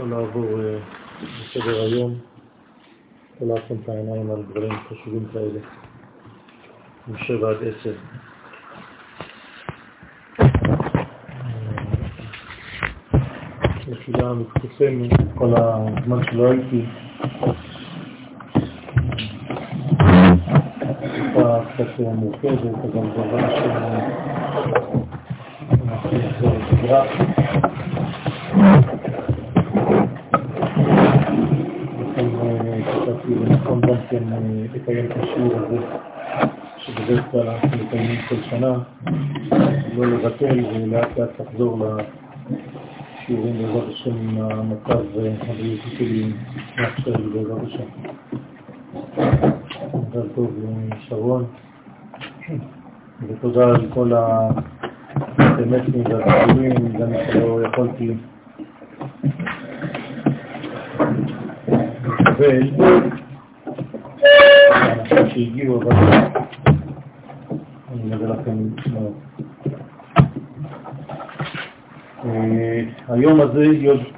יכול לעבור בסדר אה, היום, יכול לעצום את העיניים על דברים חשובים כאלה, משבע עד עשר. מחילה מתקופם כל הזמן שלא הייתי. תקופה קצת מורכבת, אבל דבר שמתחיל גם כן לקיים את השיעור הזה, שבדרך כלל אנחנו מקיימים כל שנה, לא לבטל ולאט לאט לחזור לשיעורים בעזרת השם עם המצב הבריאותי שלי מאפשר בעזרת השם. מזל טוב שרון, ותודה על כל האסמסים והסיפורים, גם שלא יכולתי לקבל שהגיעו, אבל אני מודה לכם מאוד. אה, היום הזה,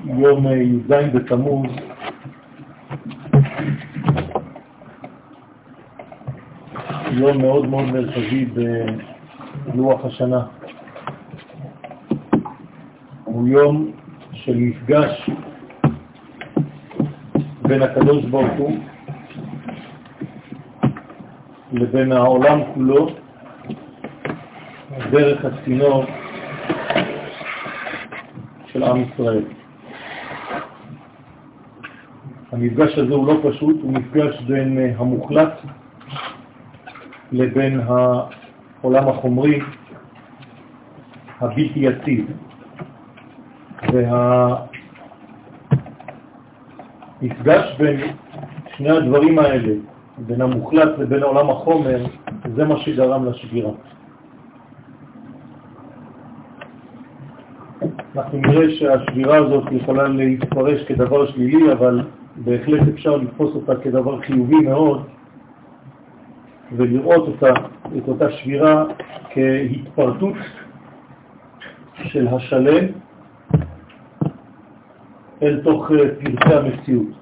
יום אה, י"ז בתמוז, יום מאוד מאוד מרכזי בלוח השנה. הוא יום של מפגש בין הקדוש ברוך הוא לבין העולם כולו דרך הצינור של עם ישראל. המפגש הזה הוא לא פשוט, הוא מפגש בין המוחלט לבין העולם החומרי הבלתי יציב. והמפגש בין שני הדברים האלה, בין המוחלט לבין עולם החומר, זה מה שגרם לשבירה. אנחנו נראה שהשבירה הזאת יכולה להתפרש כדבר שלילי, אבל בהחלט אפשר לתפוס אותה כדבר חיובי מאוד, ולראות אותה, את אותה שבירה כהתפרטות של השלם אל תוך פרטי המציאות.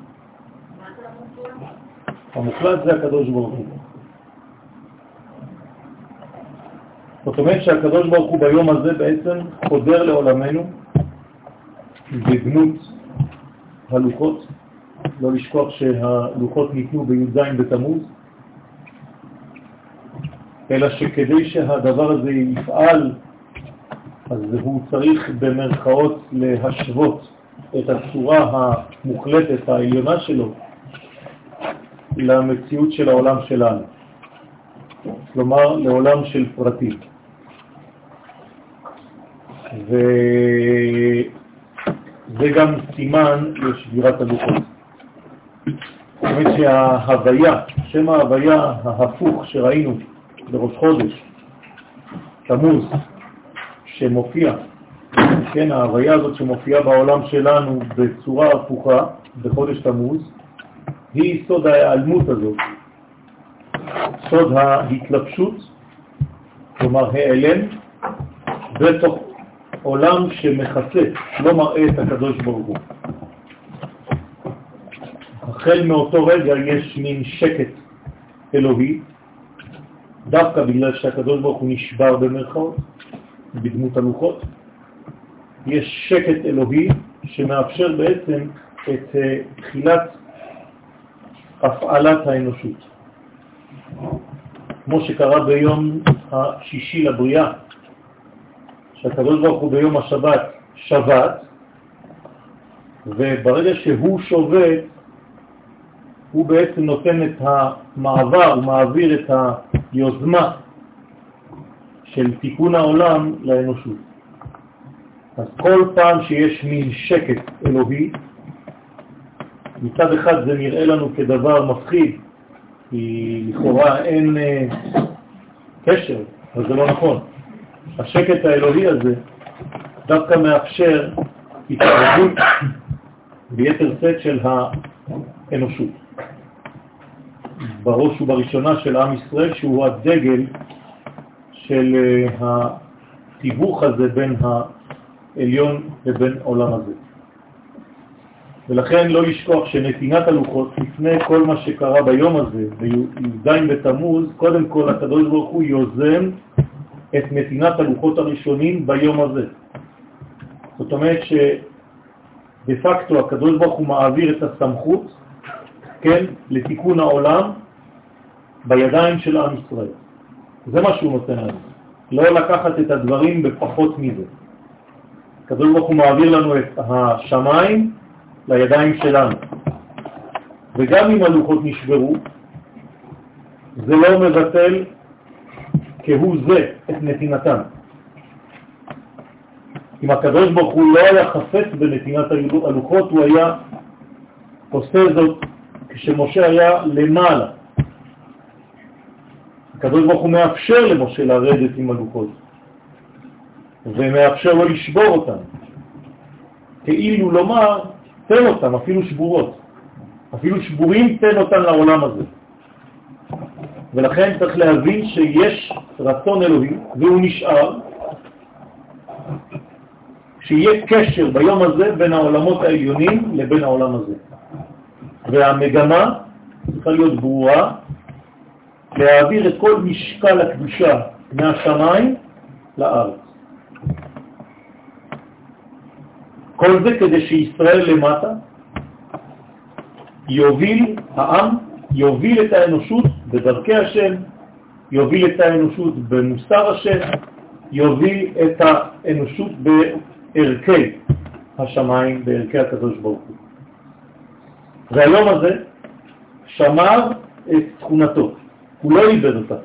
המוחלט זה הקדוש ברוך הוא. זאת אומרת שהקדוש ברוך הוא ביום הזה בעצם חודר לעולמנו בדמות הלוחות, לא לשכוח שהלוחות ניתנו בי"ז בתמוז, אלא שכדי שהדבר הזה יפעל, אז הוא צריך במרכאות להשוות את הצורה המוחלטת העליונה שלו למציאות של העולם שלנו, כלומר לעולם של פרטים. וזה גם סימן לשבירת הלוחות. זאת אומרת שההוויה, שם ההוויה ההפוך שראינו בראש חודש, תמוז, שמופיע, כן, ההוויה הזאת שמופיעה בעולם שלנו בצורה הפוכה בחודש תמוז, היא סוד ההיעלמות הזאת, סוד ההתלבשות, כלומר העלם, בתוך עולם שמחסה, לא מראה את הקדוש ברוך הוא. החל מאותו רגע יש מין שקט אלוהי, דווקא בגלל שהקדוש ברוך הוא נשבר במרכאות, בדמות הלוחות, יש שקט אלוהי שמאפשר בעצם את אה, תחילת הפעלת האנושות. כמו שקרה ביום השישי לבריאה, שהקדוש ברוך הוא ביום השבת שבת, וברגע שהוא שובת, הוא בעצם נותן את המעבר, הוא מעביר את היוזמה של תיקון העולם לאנושות. אז כל פעם שיש מין שקט אלוהי, מצד אחד זה נראה לנו כדבר מפחיד, כי לכאורה אין אה, קשר, אבל זה לא נכון. השקט האלוהי הזה דווקא מאפשר התערבות ביתר סט של האנושות. בראש ובראשונה של עם ישראל, שהוא הדגל של אה, התיווך הזה בין העליון לבין עולם הזה. ולכן לא לשכוח שנתינת הלוחות, לפני כל מה שקרה ביום הזה, בי"ז בתמוז, קודם כל הקדוש ברוך הוא יוזם את נתינת הלוחות הראשונים ביום הזה. זאת אומרת שדה פקטו הקדוש ברוך הוא מעביר את הסמכות, כן, לתיקון העולם בידיים של עם ישראל. זה מה שהוא נותן לנו. לא לקחת את הדברים בפחות מזה. הקדוש ברוך הוא מעביר לנו את השמיים לידיים שלנו. וגם אם הלוחות נשברו, זה לא מבטל כהוא זה את נתינתם. אם הקדוש ברוך הוא לא היה חפץ בנתינת הלוחות, הוא היה עושה זאת כשמשה היה למעלה. הקדוש ברוך הוא מאפשר למשה לרדת עם הלוחות, ומאפשר לו לשבור אותם. כאילו לומר, תן אותם, אפילו שבורות. אפילו שבורים תן אותם לעולם הזה. ולכן צריך להבין שיש רצון אלוהי, והוא נשאר, שיהיה קשר ביום הזה בין העולמות העליונים לבין העולם הזה. והמגמה צריכה להיות ברורה, להעביר את כל משקל הקדושה מהשמיים לארץ. כל זה כדי שישראל למטה יוביל העם, יוביל את האנושות בדרכי השם, יוביל את האנושות במוסר השם, יוביל את האנושות בערכי השמיים, בערכי הקדוש ברוך הוא. והיום הזה שמר את תכונתו, הוא לא איבד אותה.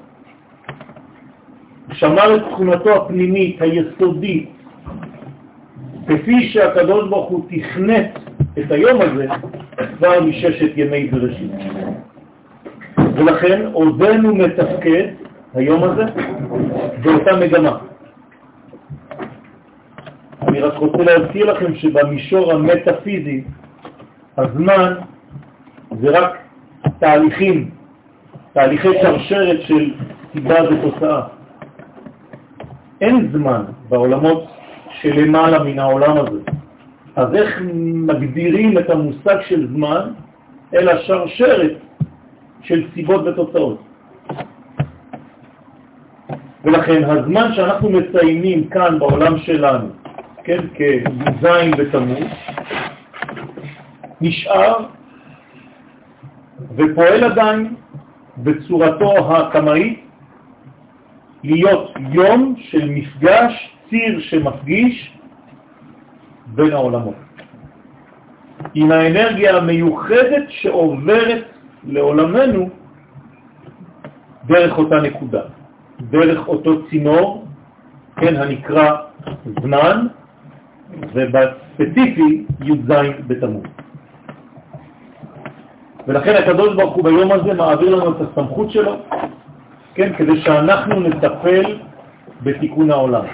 שמר את תכונתו הפנימית, היסודית, כפי שהקדוש ברוך הוא תכנת את היום הזה כבר מששת ימי בראשית. ולכן עודנו מתפקד היום הזה באותה מגמה. אני רק רוצה להזכיר לכם שבמישור המטאפיזי הזמן זה רק תהליכים, תהליכי שרשרת של סיבה ותוצאה. אין זמן בעולמות שלמעלה מן העולם הזה. אז איך מגדירים את המושג של זמן? אלא שרשרת של סיבות ותוצאות. ולכן הזמן שאנחנו מציינים כאן בעולם שלנו, כן, כז' בתמוז, נשאר ופועל עדיין בצורתו הקמאית להיות יום של מפגש, ציר שמפגיש בין העולמות. עם האנרגיה המיוחדת שעוברת לעולמנו דרך אותה נקודה, דרך אותו צינור, כן, הנקרא זמן, ובספציפי י"ז בתמוז. ולכן הקדוש ברוך הוא ביום הזה מעביר לנו את הסמכות שלו, כן, כדי שאנחנו נטפל בתיקון העולם.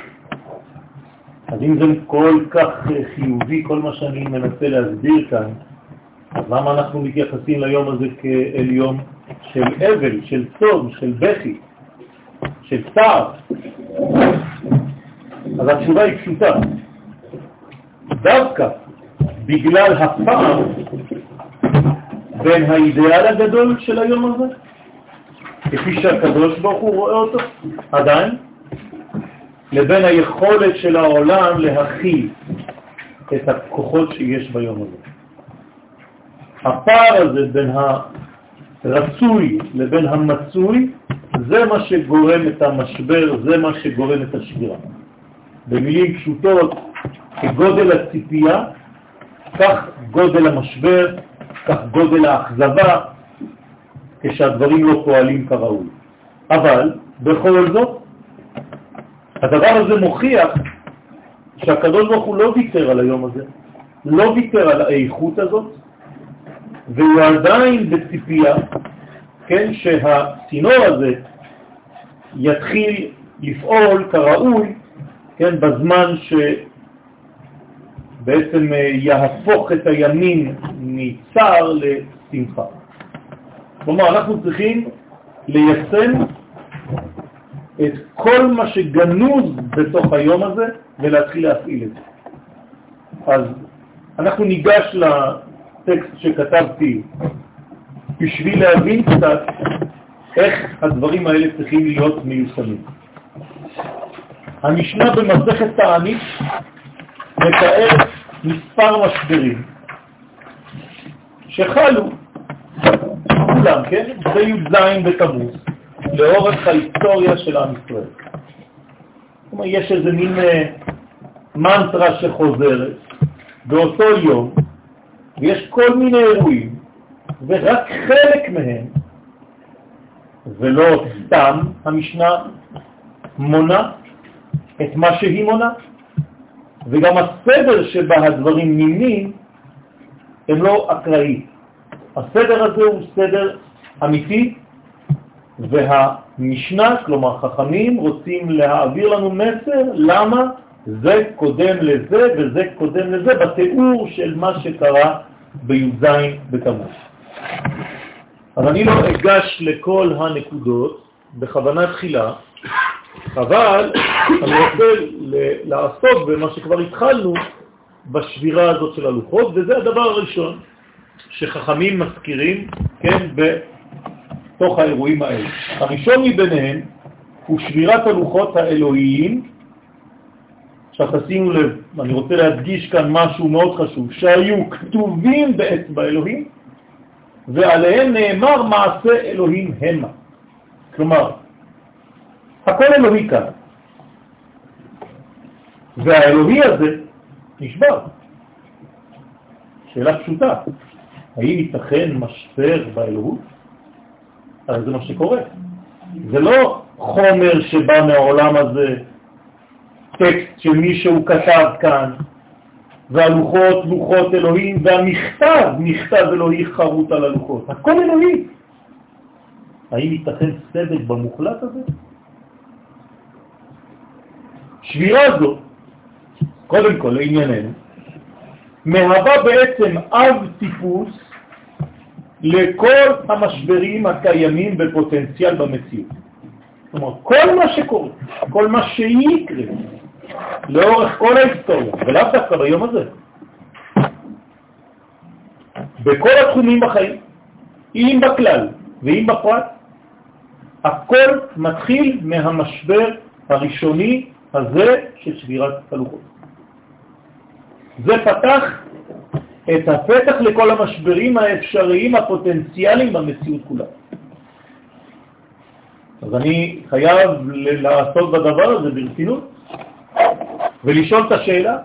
אז אם זה כל כך חיובי, כל מה שאני מנסה להסביר כאן, אז למה אנחנו מתייחסים ליום הזה כאל יום של אבל, של צום, של בכי, של צער? אז התשובה היא פשוטה. דווקא בגלל הפער בין האידאל הגדול של היום הזה, כפי שהקדוש ברוך הוא רואה אותו, עדיין, לבין היכולת של העולם להכיל את הכוחות שיש ביום הזה. הפער הזה בין הרצוי לבין המצוי, זה מה שגורם את המשבר, זה מה שגורם את השבירה. במילים פשוטות, כגודל הציפייה, כך גודל המשבר, כך גודל האכזבה, כשהדברים לא פועלים כראוי. אבל בכל זאת, הדבר הזה מוכיח שהקדוש ברוך הוא לא ויתר על היום הזה, לא ויתר על האיכות הזאת, והוא עדיין בציפייה, כן, שהצינור הזה יתחיל לפעול כראוי, כן, בזמן שבעצם אה, יהפוך את הימין מצער לשמחה. כלומר, אנחנו צריכים ליישם את כל מה שגנוז בתוך היום הזה ולהתחיל להפעיל את זה. אז אנחנו ניגש טקסט שכתבתי בשביל להבין קצת איך הדברים האלה צריכים להיות מיושמים. המשנה במסכת תענית מתאר מספר משברים שחלו, כולם, כן? בי"ז בתמוז, לאורך ההיסטוריה של עם ישראל. כלומר, יש איזה מין אה, מנטרה שחוזרת באותו יום, ויש כל מיני אירועים, ורק חלק מהם, ולא סתם המשנה מונה את מה שהיא מונה, וגם הסדר שבה הדברים נמנים הם לא אקראי. הסדר הזה הוא סדר אמיתי, והמשנה, כלומר חכמים, רוצים להעביר לנו מסר למה זה קודם לזה וזה קודם לזה בתיאור של מה שקרה בי"ז בתמוז. אז אני לא אגש לכל הנקודות בכוונה תחילה, אבל אני רוצה לעסוק במה שכבר התחלנו בשבירה הזאת של הלוחות, וזה הדבר הראשון שחכמים מזכירים, כן, בתוך האירועים האלה. הראשון מביניהם הוא שבירת הלוחות האלוהיים. עכשיו תשימו לב, אני רוצה להדגיש כאן משהו מאוד חשוב, שהיו כתובים באצבע אלוהים, ועליהם נאמר מעשה אלוהים המה. כלומר, הכל אלוהי כאן. והאלוהי הזה נשבר. שאלה פשוטה, האם ייתכן משבר באלוהות? הרי זה מה שקורה. זה לא חומר שבא מהעולם הזה, טקסט שמישהו כתב כאן, והלוחות לוחות אלוהים, והמכתב מכתב אלוהי חרוט על הלוחות. הכל אלוהי. האם ייתכן סדק במוחלט הזה? שבירה זו, קודם כל לענייננו, מהווה בעצם אב טיפוס לכל המשברים הקיימים בפוטנציאל במציאות. כלומר, כל מה שקורה, כל מה שיקרה, לאורך כל ההיסטוריה, ולאו דווקא ביום הזה, בכל התחומים בחיים, אם בכלל ואם בפרט, הכל מתחיל מהמשבר הראשוני הזה של שבירת הלוחות. זה פתח את הפתח לכל המשברים האפשריים הפוטנציאליים במציאות כולה. אז אני חייב לעסוק בדבר הזה ברצינות ולשאול את השאלה,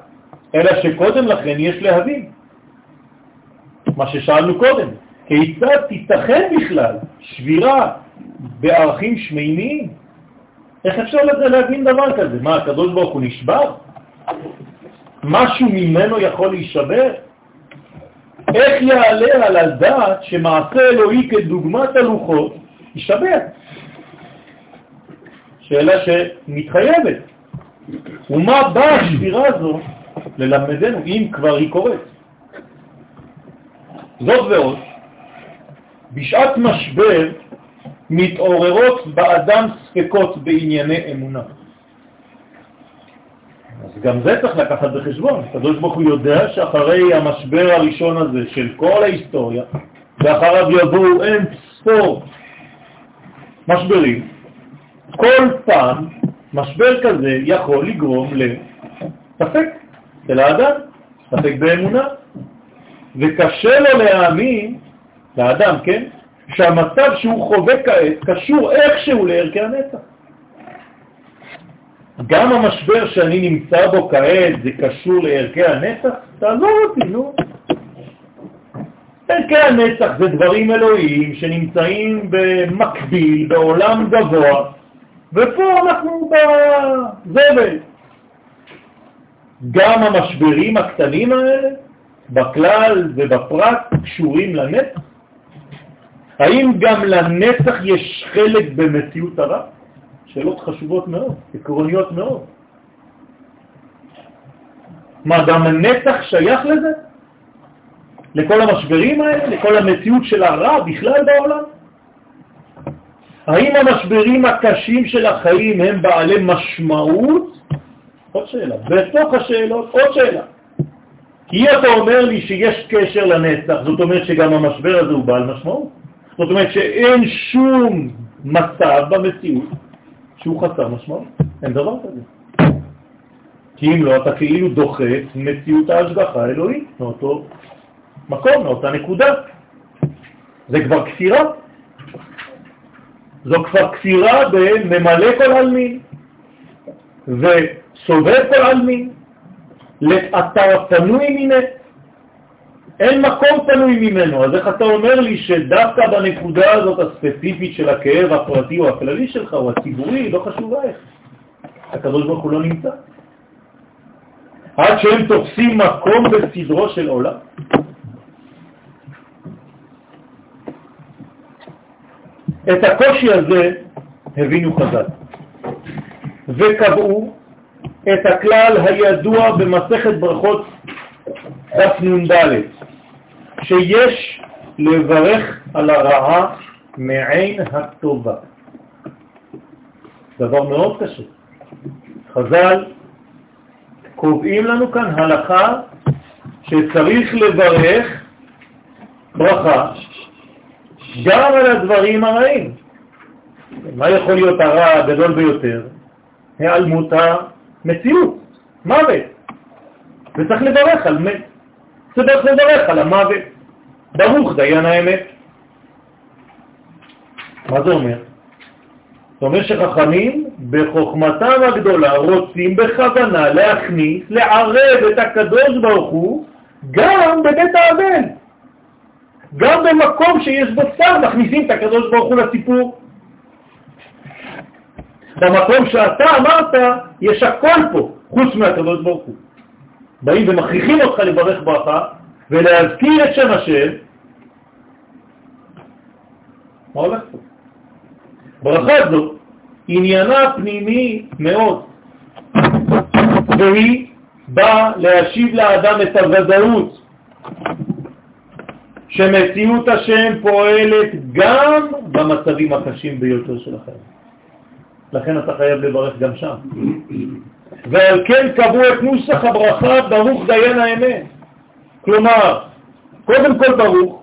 אלא שקודם לכן יש להבין מה ששאלנו קודם, כיצד תיתכן בכלל שבירה בערכים שמימיים? איך אפשר לזה להבין דבר כזה? מה, הקדוש ברוך הוא נשבר? משהו ממנו יכול להישבר? איך יעלה על הדעת שמעשה אלוהי כדוגמת הלוחות יישבר? שאלה שמתחייבת. ומה באה השבירה הזו ללמדנו, אם כבר היא קורית? זאת ועוד, בשעת משבר מתעוררות באדם ספקות בענייני אמונה. גם זה צריך לקחת בחשבון. הקדוש ברוך הוא יודע שאחרי המשבר הראשון הזה של כל ההיסטוריה, ואחריו יבואו אין ספור משברים, כל פעם משבר כזה יכול לגרום לספק של האדם, ספק באמונה, וקשה לו להאמין, לאדם, כן, שהמצב שהוא חווה כעת קשור איכשהו לערכי הנצח. גם המשבר שאני נמצא בו כעת זה קשור לערכי הנצח? תעזור אותי, נו. ערכי הנצח זה דברים אלוהיים שנמצאים במקביל, בעולם גבוה, ופה אנחנו בזבל. גם המשברים הקטנים האלה, בכלל ובפרט, קשורים לנצח? האם גם לנצח יש חלק במציאות הרע? שאלות חשובות מאוד, עקרוניות מאוד. מה, גם הנצח שייך לזה? לכל המשברים האלה? לכל המציאות של הרע בכלל בעולם? האם המשברים הקשים של החיים הם בעלי משמעות? עוד שאלה. בתוך השאלות, עוד שאלה. כי אתה אומר לי שיש קשר לנצח, זאת אומרת שגם המשבר הזה הוא בעל משמעות. זאת אומרת שאין שום מצב במציאות שהוא חסר משמעות. אין דבר כזה. כי אם לא, אתה כאילו דוחה את מציאות ההשגחה האלוהית מאותו מקום, מאותה נקודה. זה כבר כפירה. זו כבר כפירה בממלא כל עלמין וסובב כל עלמין לאתר פנוי מיני. אין מקום פנוי ממנו, אז איך אתה אומר לי שדווקא בנקודה הזאת הספציפית של הכאב הפרטי או הכללי שלך או הציבורי, לא חשובה איך. הקדוש הוא לא נמצא. עד שהם תופסים מקום בסדרו של עולם. את הקושי הזה הבינו חז"ל, וקבעו את הכלל הידוע במסכת ברכות דף נ"ד, שיש לברך על הרעה מעין הטובה. דבר מאוד קשה. חז"ל קובעים לנו כאן הלכה שצריך לברך ברכה גם על הדברים הרעים. מה יכול להיות הרע הגדול ביותר? היעלמות המציאות, מוות. וצריך לברך על מת. צריך לברך על המוות. ברוך דיין האמת. מה זה אומר? זאת אומרת שחכמים בחוכמתם הגדולה רוצים בכוונה להכניס, לערב את הקדוש ברוך הוא גם בבית האבל. גם במקום שיש בו שר מכניסים את הקדוש ברוך הוא לסיפור. במקום שאתה אמרת, יש הכל פה, חוץ מהקדוש ברוך הוא. באים ומכריחים אותך לברך ברכה ולהזכיר את שם השם. מה הולך פה? ברכה זו עניינה פנימי מאוד, והיא באה להשיב לאדם את הוודאות שמציאות השם פועלת גם במצבים הקשים ביותר של החיים. לכן אתה חייב לברך גם שם. ועל כן קבעו את נוסח הברכה ברוך דיין האמת. כלומר, קודם כל ברוך,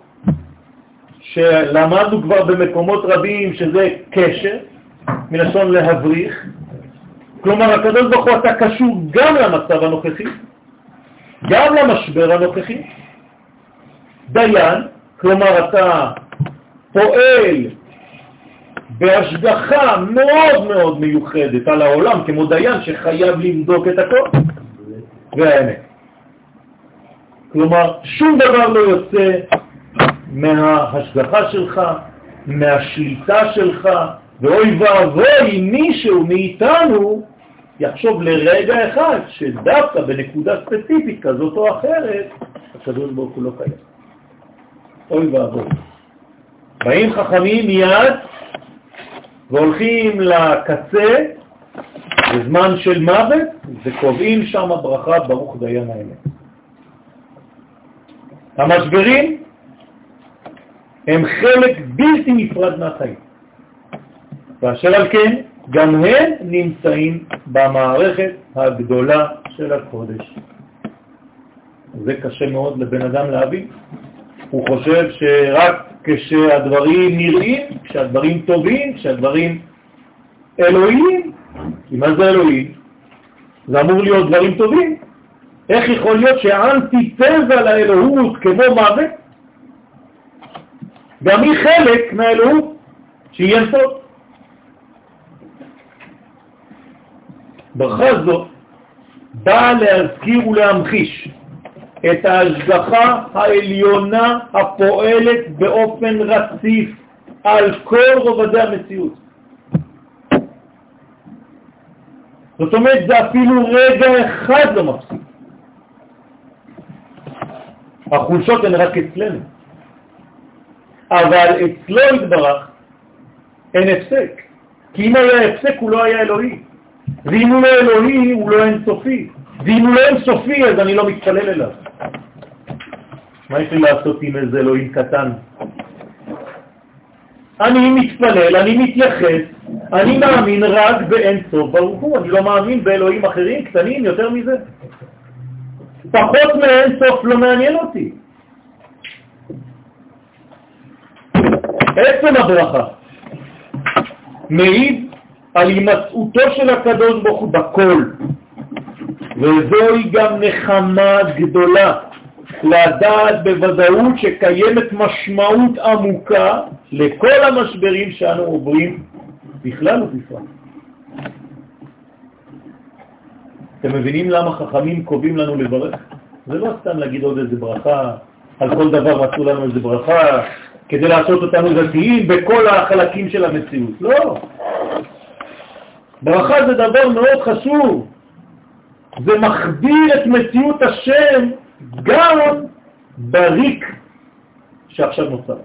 שלמדנו כבר במקומות רבים שזה קשר, מלשון להבריך, כלומר הקדוש ברוך הוא אתה קשור גם למצב הנוכחי, גם למשבר הנוכחי, דיין, כלומר אתה פועל בהשגחה מאוד מאוד מיוחדת על העולם, כמו דיין שחייב לבדוק את הכל, והאמת. כלומר, שום דבר לא יוצא מההשגחה שלך, מהשליטה שלך, ואוי ואבוי אם מישהו מאיתנו יחשוב לרגע אחד שדווקא בנקודה ספציפית כזאת או אחרת, הקדוש ברוך הוא לא קיים. אוי ואבוי. באים חכמים מיד והולכים לקצה בזמן של מוות וקובעים שם ברכה ברוך דיין האמת. המשברים הם חלק בלתי נפרד מהחיים. ואשר על כן, גם הם נמצאים במערכת הגדולה של הקודש. זה קשה מאוד לבן אדם להבין. הוא חושב שרק כשהדברים נראים, כשהדברים טובים, כשהדברים אלוהים, כי מה זה אלוהים? זה אמור להיות דברים טובים. איך יכול להיות שהאנטיתזה לאלוהות כמו מוות, גם היא חלק מהאלוהות, שהיא אין סוף. ברכה זו באה להזכיר ולהמחיש את ההשגחה העליונה הפועלת באופן רציף על כל רובדי המציאות. זאת אומרת, זה אפילו רגע אחד לא מפסיק. החולשות הן רק אצלנו. אבל אצלו התברך אין הפסק. כי אם היה הפסק הוא לא היה אלוהי. ואם הוא לא אלוהי הוא לא אינסופי. ואם הוא לא אינסופי אז אני לא מתפלל אליו. מה יש לי לעשות עם איזה אלוהים קטן? אני מתפלל, אני מתייחס, אני מאמין רק באין סוף ברוך הוא, אני לא מאמין באלוהים אחרים קטנים יותר מזה. פחות מאין סוף לא מעניין אותי. עצם הברכה מעיד על הימצאותו של הקדוש ברוך הוא בכל, וזוהי גם נחמה גדולה לדעת בוודאות שקיימת משמעות עמוקה לכל המשברים שאנו עוברים בכלל ובפרט. אתם מבינים למה חכמים קובעים לנו לברך? זה לא סתם להגיד עוד איזה ברכה, על כל דבר מצאו לנו איזה ברכה, כדי לעשות אותנו דתיים בכל החלקים של המציאות. לא. ברכה זה דבר מאוד חשוב. זה מחדיר את מציאות השם גם בריק שעכשיו נוצר.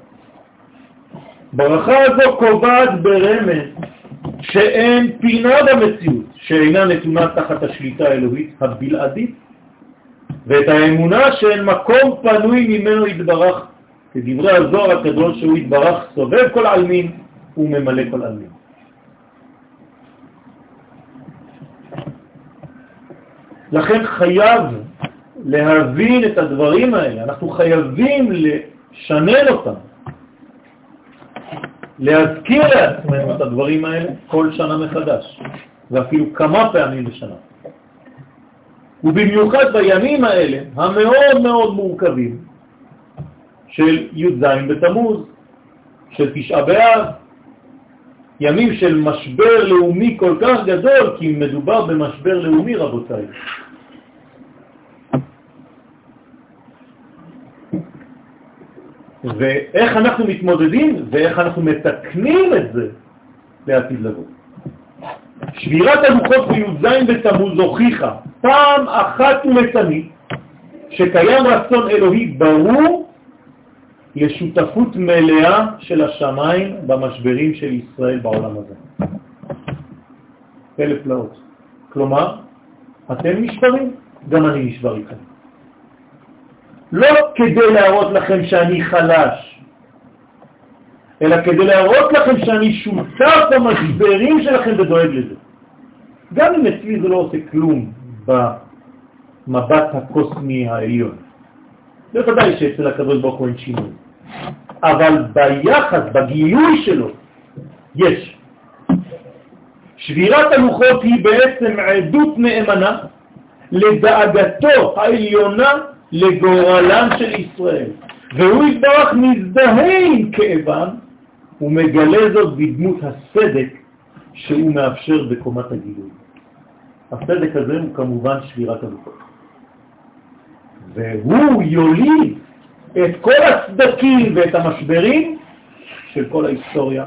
ברכה הזו קובעת ברמז שאין פינה במציאות שאינה נתונה תחת השליטה האלוהית הבלעדית, ואת האמונה שאין מקום פנוי ממנו יתברך, כדברי הזוהר הקדוש שהוא יתברך סובב כל עלמין וממלא כל עלמין. לכן חייב להבין את הדברים האלה, אנחנו חייבים לשנן אותם, להזכיר לעצמנו את הדברים האלה כל שנה מחדש, ואפילו כמה פעמים בשנה. ובמיוחד בימים האלה, המאוד מאוד מורכבים, של י"ז בתמוז, של תשעה באב, ימים של משבר לאומי כל כך גדול, כי מדובר במשבר לאומי, רבותיי. ואיך אנחנו מתמודדים ואיך אנחנו מתקנים את זה לעתיד לבוא. שבירת הלוחות בי"ז בתמוז הוכיחה פעם אחת ולתמיד שקיים רצון אלוהי ברור לשותפות מלאה של השמיים במשברים של ישראל בעולם הזה. אלף פלאות. כלומר, אתם נשברים, גם אני נשבר איתכם. לא כדי להראות לכם שאני חלש, אלא כדי להראות לכם שאני שותף במשברים שלכם ודואג לזה. גם אם אצלי זה לא עושה כלום במבט הקוסמי העליון. בוודאי שאצל הקדוש ברוך הוא אין שינוי. אבל ביחס, בגילוי שלו, יש. שבירת הלוחות היא בעצם עדות נאמנה לדאגתו העליונה לגורלם של ישראל, והוא יתברך מזדהה עם כאבם, ומגלה זאת בדמות הסדק שהוא מאפשר בקומת הגילוי. הסדק הזה הוא כמובן שבירת הלוחות. והוא יוליד את כל הסדקים ואת המשברים של כל ההיסטוריה,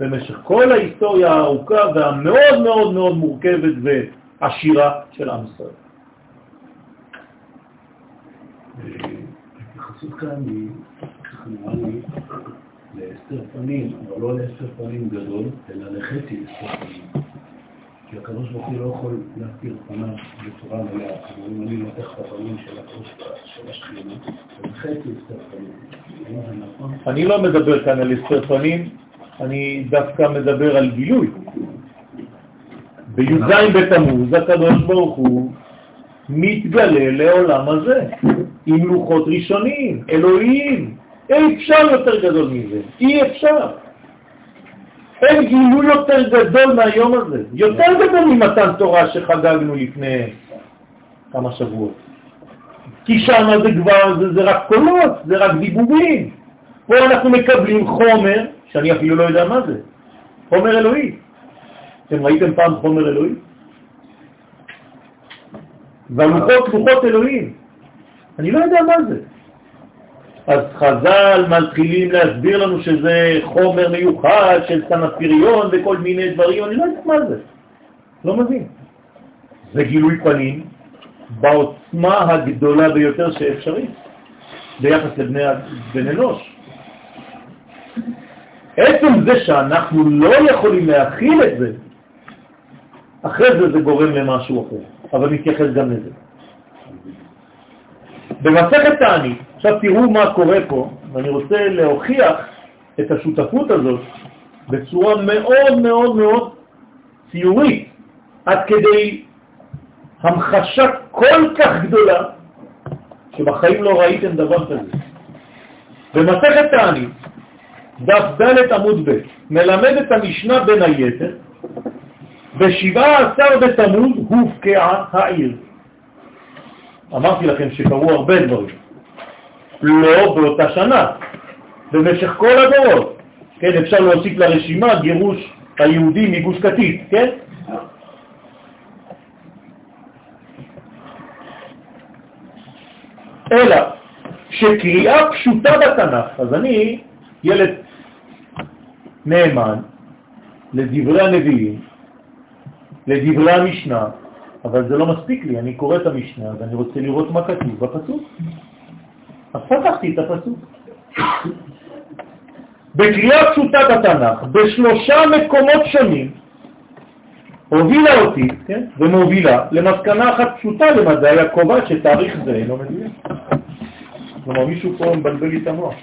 במשך כל ההיסטוריה הארוכה והמאוד מאוד מאוד מורכבת ועשירה של עם ישראל. ההתייחסות כאן היא, ככה נראה לי, להסתר פנים, אבל לא להסתר פנים גדול, אלא לחצי הסתר פנים. כי הקדוש ברוך הוא לא יכול להסתיר פניו בצורה מלאה. אבל אם אני לוקח את הפנים של השכינה, זה חצי הסתר פנים. נכון? אני לא מדבר כאן על הסתר פנים, אני דווקא מדבר על גילוי. בי"ז בתמוז הקדוש ברוך הוא מתגלה לעולם הזה, עם לוחות ראשונים, אלוהים. אי אפשר יותר גדול מזה, אי אפשר. אין גילוי יותר גדול מהיום הזה, יותר גדול ממתן תורה שחגגנו לפני כמה שבועות. כי שם זה כבר, זה, זה רק קולות, זה רק דיבורים. פה אנחנו מקבלים חומר, שאני אפילו לא יודע מה זה, חומר אלוהי. אתם ראיתם פעם חומר אלוהי? והלוחות לוחות אלוהים. אני לא יודע מה זה. אז חז"ל מתחילים להסביר לנו שזה חומר מיוחד של סנפיריון וכל מיני דברים, אני לא יודע מה זה. לא מבין. זה גילוי פנים בעוצמה הגדולה ביותר שאפשרית ביחס לבני בן אנוש. עצם זה שאנחנו לא יכולים להכיל את זה, אחרי זה זה גורם למשהו אחר. אבל מתייחס גם לזה. במסכת תענית, עכשיו תראו מה קורה פה, ואני רוצה להוכיח את השותפות הזאת בצורה מאוד מאוד מאוד ציורית, עד כדי המחשה כל כך גדולה שבחיים לא ראיתם דבר כזה. במסכת תענית, דף ד' עמוד ב', מלמד את המשנה בין היתר, בשבעה עשר בתמוז הופקעה העיר. אמרתי לכם שקרו הרבה דברים. לא באותה שנה, במשך כל הדורות. כן, אפשר להוסיף לרשימה גירוש היהודים מגוש קטיף, כן? אלא שקריאה פשוטה בתנ"ך, אז אני ילד נאמן לדברי הנביאים, לדברי המשנה, אבל זה לא מספיק לי, אני קורא את המשנה ואני רוצה לראות מה כתוב בפסוק. אז פתחתי את הפסוק. בקריאה פשוטה בתנ"ך, בשלושה מקומות שונים, הובילה אותי, כן, ומובילה, למסקנה אחת פשוטה למדי הקובעת שתאריך זה אינו מדויק. כלומר, מישהו פה מבלבל לי את המוח.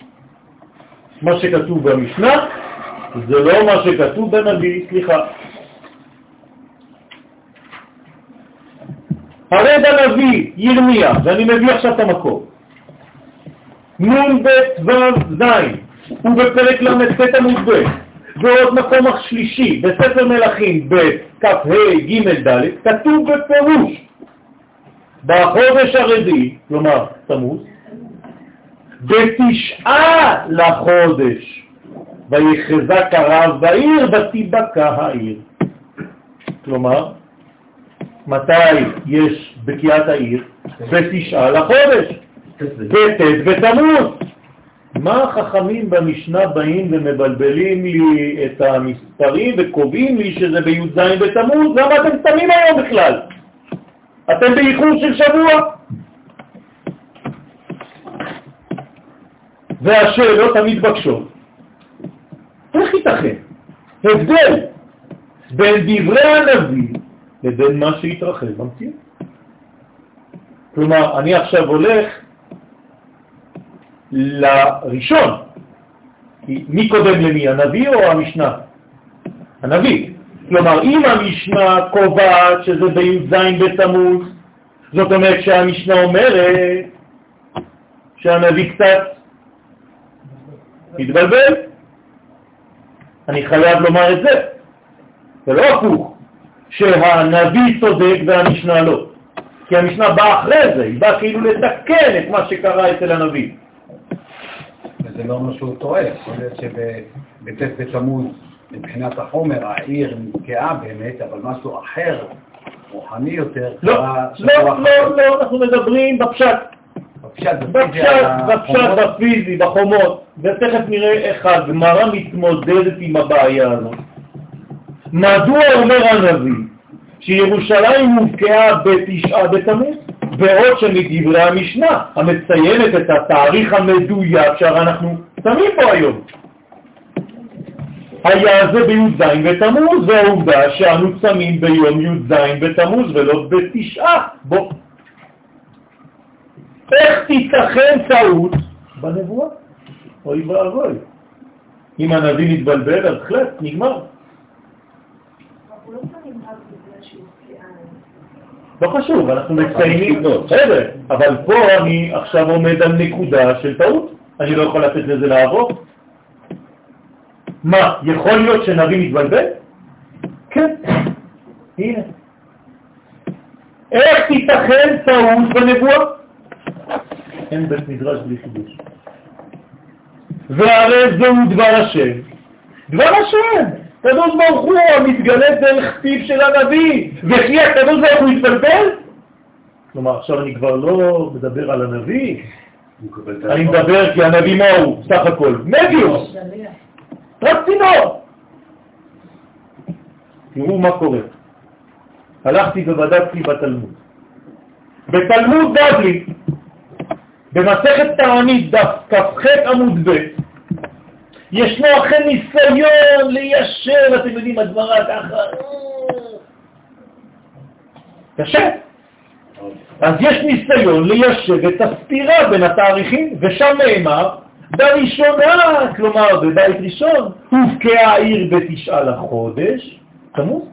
מה שכתוב במשנה זה לא מה שכתוב בנביא, סליחה. הרי בנביא ירמיה, ואני מביא עכשיו את המקור, נ"ב ו' ז', ובפרק ל"ט עמוד ב', ועוד מקום שלישי, בספר מלכים בכ"ה ג' ד', כתוב בפירוש, בחודש הרביעי, כלומר תמוז, בתשעה לחודש, ויחזק הרב בעיר ותיבקע העיר. כלומר, מתי יש בקיעת העיר? בתשעה לחודש, בט' בתמוז. מה החכמים במשנה באים ומבלבלים לי את המספרים וקובעים לי שזה בי"ז בתמוז? למה אתם שמים היום בכלל? אתם באיחור של שבוע. והשאלות המתבקשות, איך ייתכן? הבדל בין דברי הנביא לבין מה שהתרחב במציאות. כלומר, אני עכשיו הולך לראשון. מי קודם למי, הנביא או המשנה? הנביא. כלומר, אם המשנה קובעת שזה בי"ז בתמוז, זאת אומרת שהמשנה אומרת שהנביא קצת התבלבל. אני חייב לומר את זה. זה לא הפוך, שהנביא צודק והמשנה לא. כי המשנה באה אחרי זה, היא באה כאילו לתקן את מה שקרה אצל הנביא. וזה לא אומר שהוא טועה, יכול להיות שבט' בתמוז, מבחינת החומר, העיר נתקעה באמת, אבל משהו אחר, רוחני יותר, לא, לא, לא, לא, אנחנו מדברים בפשט. בפשט, בפשט, בפיזי, בחומות, ותכף נראה איך הגמרא מתמודדת עם הבעיה הזאת. מדוע אומר הנביא שירושלים מובקעה בתשעה בתמוז? בעוד שמדברי המשנה המציינת את התאריך המדויק אנחנו שמים פה היום. היה זה בי"ז בתמוז, והעובדה שאנו שמים ביום י"ז בתמוז ולא בתשעה. בוא. איך תיתכן טעות בנבואה? אוי ואבוי. אם הנביא מתבלבל, אז חלט, נגמר. לא חשוב, אנחנו מציינים, בסדר, אבל פה אני עכשיו עומד על נקודה של טעות, אני לא יכול לתת לזה לעבור. מה, יכול להיות שנביא מתבלבל? כן, הנה. איך תיתכן טעות בנבואה? אין בית מדרש בלי חידוש. והרי זהו דבר השם. דבר השם! הקדוש ברוך הוא המתגלה דרך פיו של הנביא, וכי הקדוש ברוך הוא התבלבל? כלומר, עכשיו אני כבר לא מדבר על הנביא, אני מדבר כי הנביא מה הוא? סך הכל מדיוס, רק צינור. תראו מה קורה. הלכתי ובדקתי בתלמוד. בתלמוד בבלי, במסכת תענית דף כ"ח עמוד ב', ישנו אכן ניסיון ליישר, אתם יודעים, הדברה ככה. קשה. אז יש ניסיון ליישב את הסתירה בין התאריכים, ושם נאמר, בראשונה, כלומר בבית ראשון, הובקעה העיר בתשעה לחודש, תמוז,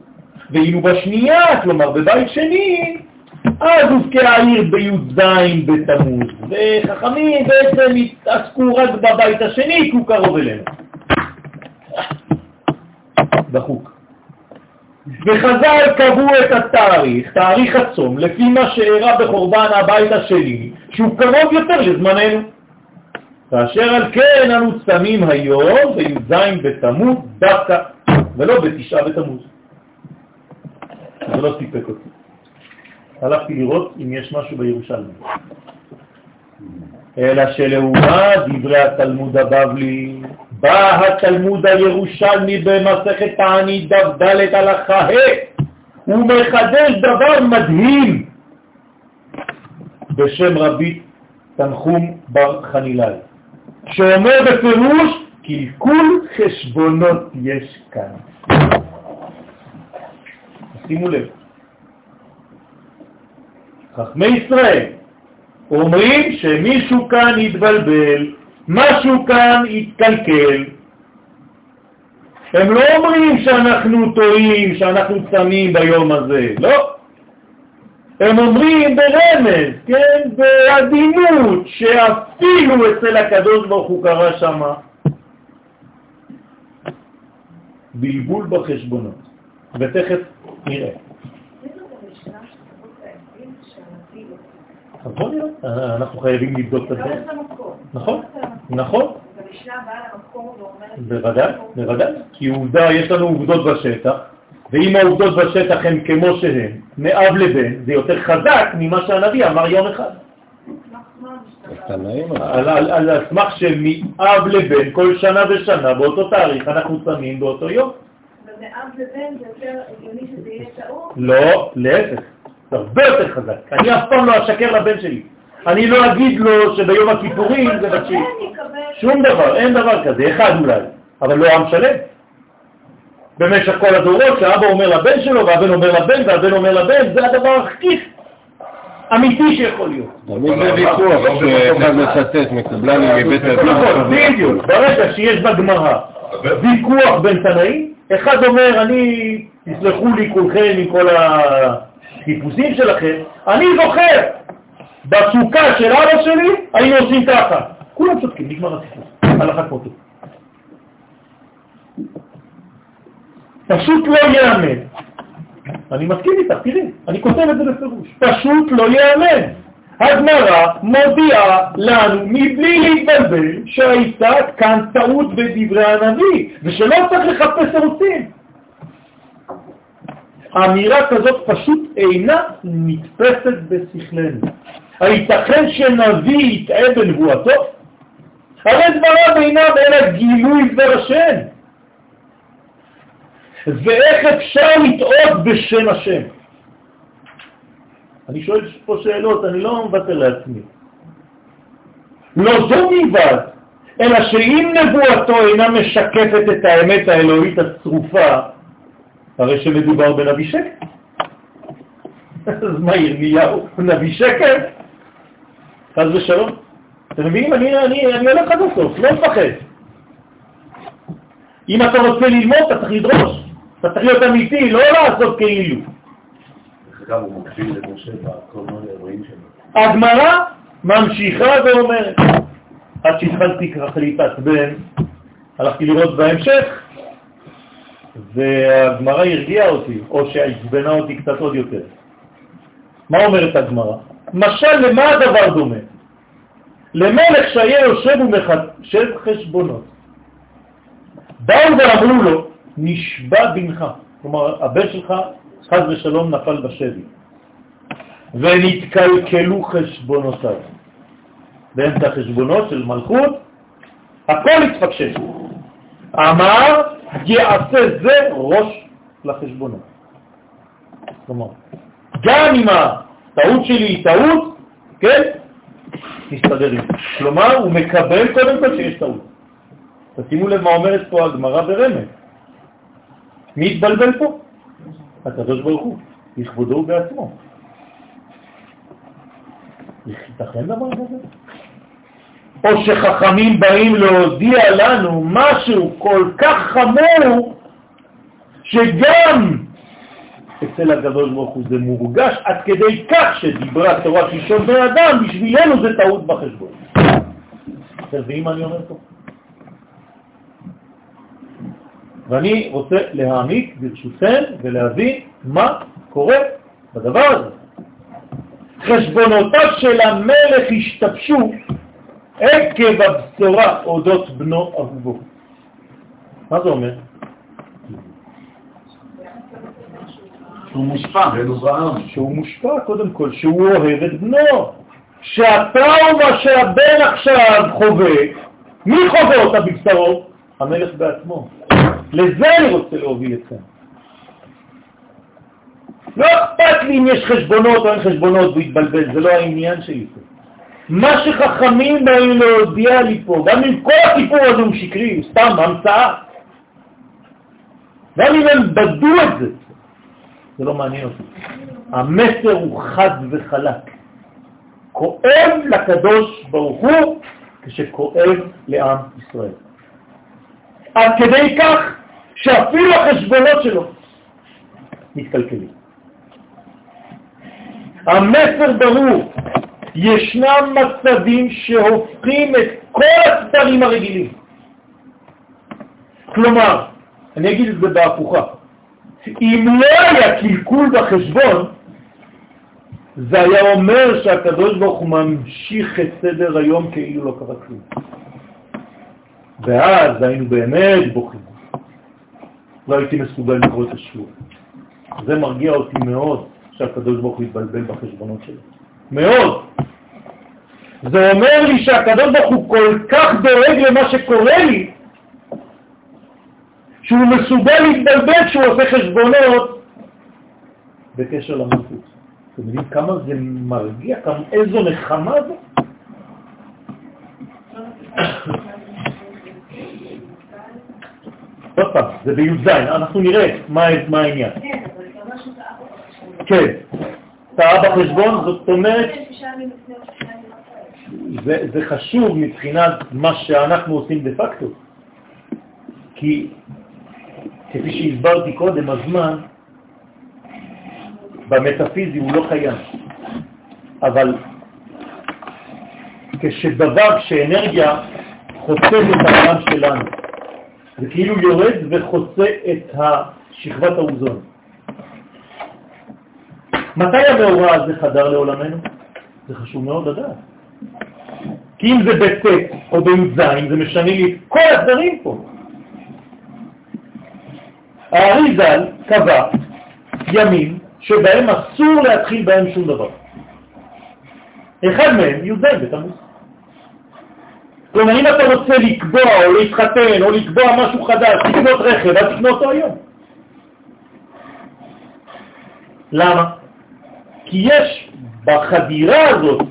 ואילו בשנייה, כלומר בבית שני, אז הובקעה העיר בי"ז בתמוז, וחכמים בעצם התעסקו רק בבית השני, כי הוא קרוב אלינו. דחוק. וחז"ל קבעו את התאריך, תאריך הצום, לפי מה שאירע בחורבן הבית השני, שהוא קרוב יותר לזמננו. כאשר על כן אנו צמים היום בי"ז בתמוז דווקא, ולא בתשעה בתמוז. זה לא סיפק אותי. הלכתי לראות אם יש משהו בירושלמי. אלא שלאומה דברי התלמוד הבבלי, בא התלמוד הירושלמי במסכת תענית דף ד' הלכה ה', הוא מחדש דבר מדהים בשם רבי תנחום בר חנילאי, שאומר בפירוש קלקול חשבונות יש כאן. שימו לב, חכמי ישראל אומרים שמישהו כאן התבלבל, משהו כאן התקלקל. הם לא אומרים שאנחנו טועים, שאנחנו צמים ביום הזה, לא. הם אומרים ברמז, כן, בעדינות, שאפילו אצל הקדוש ברוך הוא קרה שמה בלבול בחשבונות, ותכף נראה. אז בוא נראה, אה, אנחנו חייבים לבדוק את זה. נכון, נכון. בוודאי, בוודאי. כי עובדה, יש לנו עובדות בשטח, ואם העובדות בשטח הן כמו שהן, מאב לבן, זה יותר חזק ממה שהנביא אמר יום אחד. על הסמך שמאב לבן, כל שנה ושנה, באותו תאריך, אנחנו שמים באותו יום. ומאב לבן זה יותר הגיוני שזה יהיה טעות? לא, להפך. זה הרבה יותר חזק. אני אף פעם לא אשקר לבן שלי. אני לא אגיד לו שביום הכיפורים זה בתשיעי. שום דבר, אין דבר כזה, אחד אולי, אבל לא עם שלם. במשך כל הדורות, שאבא אומר לבן שלו, והבן אומר לבן, והבן אומר לבן, זה הדבר הכי אמיתי שיכול להיות. תמיד זה ויכוח, שאחד מצטט מקובלני מבית הדין. נכון, בדיוק. ברגע שיש בגמרא ויכוח בין תנאים, אחד אומר, אני, תסלחו לי כולכם עם כל ה... החיפושים שלכם, אני זוכר, בסוכה של אבא שלי היינו עושים ככה. כולם צודקים, נגמר הסיפור, הלכה כמותו. פשוט לא ייאמן. אני מסכים איתך, תראי, אני כותב את זה בפירוש. פשוט לא ייאמן. הגמרא מודיעה לנו מבלי להתבלבל שהייתה כאן טעות בדברי הנביא ושלא צריך לחפש תירוצים. האמירה כזאת פשוט אינה נתפסת בשכלנו. הייתכן שנביא יטעה בנבואתו? הרי דבריו אינם אלא גילוי דבר השם. ואיך אפשר לטעות בשם השם? אני שואל פה שאלות, אני לא מבטל לעצמי. לא זו מלבד, אלא שאם נבואתו אינה משקפת את האמת האלוהית הצרופה, הרי שמדובר בנביא שקר. אז מה ירמיהו? נביא שקר? חס ושלום. אתם מבינים? אני, אני, אני הולך עד הסוף, לא מפחד. אם אתה רוצה ללמוד, אתה צריך לדרוש. אתה צריך להיות אמיתי, לא לעשות כאילו. הגמרא ממשיכה ואומרת, עד שהתחלתי ככה להתעצבן, הלכתי לראות בהמשך, והגמרא הרגיעה אותי, או שעצבנה אותי קצת עוד יותר. מה אומרת הגמרא? משל למה הדבר דומה? למלך שהיה יושב ומחשב חשבונות. באו ואמרו לו, נשבע בנך, כלומר הבן שלך חז ושלום נפל בשבי, ונתקלקלו חשבונותיו. באמצע החשבונות של מלכות, הכל התפקשש. אמר, יעשה זה ראש לחשבונות. כלומר, גם אם הטעות שלי היא טעות, כן, נסתדר עם זה. כלומר, הוא מקבל קודם כל שיש טעות. תשימו לב מה אומרת פה הגמרא ברמז. מי התבלבל פה? הקדוש ברוך הוא, לכבודו ובעצמו. ייתכן דבר כזה? או שחכמים באים להודיע לנו משהו כל כך חמור, שגם אצל הקדוש ברוך הוא זה מורגש עד כדי כך שדיברה תורת ראשון בן אדם, בשבילנו זה טעות בחשבון. אתם מבינים מה אני אומר פה? ואני רוצה להעמיק ברשותכם ולהבין מה קורה בדבר הזה. חשבונותיו של המלך השתבשו עקב הבשורה אודות בנו אהובו. מה זה אומר? שהוא מושפע. שהוא מושפע קודם כל, שהוא אוהב את בנו. שהטראומה שהבן עכשיו חווה, מי חווה אותה בבשרו? המלך בעצמו. לזה אני רוצה להוביל אתכם. לא אכפת לי אם יש חשבונות או אין חשבונות והתבלבל, זה לא העניין שלי פה. מה שחכמים באים להודיע לי פה, גם אם כל הסיפור הזה הוא שקרי, הוא סתם המצאה, גם אם הם בדו את זה, זה לא מעניין אותי. המסר הוא חד וחלק. כואב לקדוש ברוך הוא כשכואב לעם ישראל. עד כדי כך שאפילו החשבונות שלו מתקלקלים. המסר ברור, ישנם מצבים שהופכים את כל הסדרים הרגילים. כלומר, אני אגיד את זה בהפוכה, אם לא היה קלקול בחשבון, זה היה אומר שהקדוש ברוך הוא ממשיך את סדר היום כאילו לא קרה כלום. ואז היינו באמת בוכים. לא הייתי מסוגל לקרוא את השיעור. זה מרגיע אותי מאוד שהקדוש ברוך הוא יתבלבל בחשבונות שלו. מאוד. זה אומר לי שהקדוש ברוך הוא כל כך דואג למה שקורה לי, שהוא מסוגל להתבלבל כשהוא עושה חשבונות בקשר למלכות. אתם יודעים כמה זה מרגיע, כמה, איזו נחמה זה? עוד פעם, זה בי"ז, אנחנו נראה מה, העניין. כן, טעה בחשבון, זאת אומרת, זה, זה חשוב מבחינת מה שאנחנו עושים דה פקטו, כי כפי שהסברתי קודם, הזמן במטאפיזי הוא לא קיים, אבל כשדבר, כשאנרגיה חוצה את העולם שלנו, זה כאילו יורד וחוצה את שכבת האוזון. מתי המאורע הזה חדר לעולמנו? זה חשוב מאוד לדעת. כי אם זה בט' או בי"ז, זה משנה לי את כל הדברים פה. האריזל קבע ימים שבהם אסור להתחיל בהם שום דבר. אחד מהם י"ז בתמוז. כלומר, אם אתה רוצה לקבוע או להתחתן או לקבוע משהו חדש, לקנות רכב, אז תקנו אותו היום. למה? כי יש בחדירה הזאת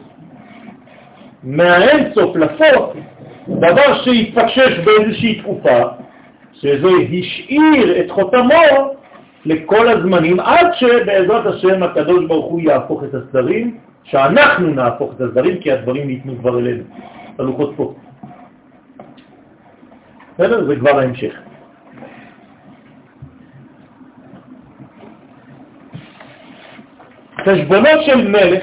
מהאינסוף לסוף דבר שהתפקשש באיזושהי תקופה, שזה השאיר את חותמו לכל הזמנים, עד שבעזרת השם הקדוש ברוך הוא יהפוך את הסדרים, שאנחנו נהפוך את הסדרים, כי הדברים ניתנו כבר אלינו, הלוחות פה. בסדר? זה כבר ההמשך. חשבונות של מלך,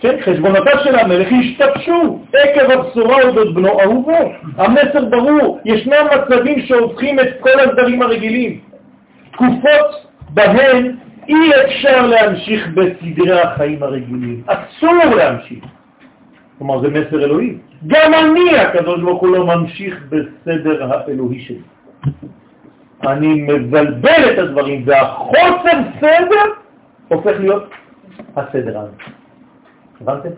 כן, חשבונותיו של המלך השתבשו עקב הבשורה אודות בנו אהובו. המסר ברור, ישנם מצבים שהופכים את כל הסדרים הרגילים. תקופות בהן אי אפשר להמשיך בסדרי החיים הרגילים. אסור להמשיך. כלומר, זה מסר אלוהי. גם אני, הקדוש ברוך הוא, לא ממשיך בסדר האלוהי שלי. אני מבלבל את הדברים, והחוסר סדר הופך להיות הסדר הזה. הבנתם?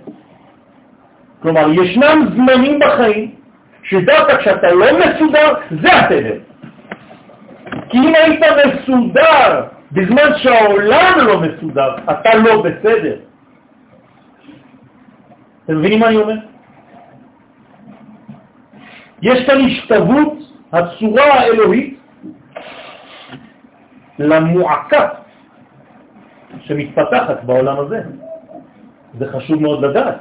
כלומר, ישנם זמנים בחיים שדווקא כשאתה לא מסודר, זה הסדר. כי אם היית מסודר בזמן שהעולם לא מסודר, אתה לא בסדר. אתם מבינים מה אני אומר? יש כאן השתוות הצורה האלוהית למועקה שמתפתחת בעולם הזה. זה חשוב מאוד לדעת.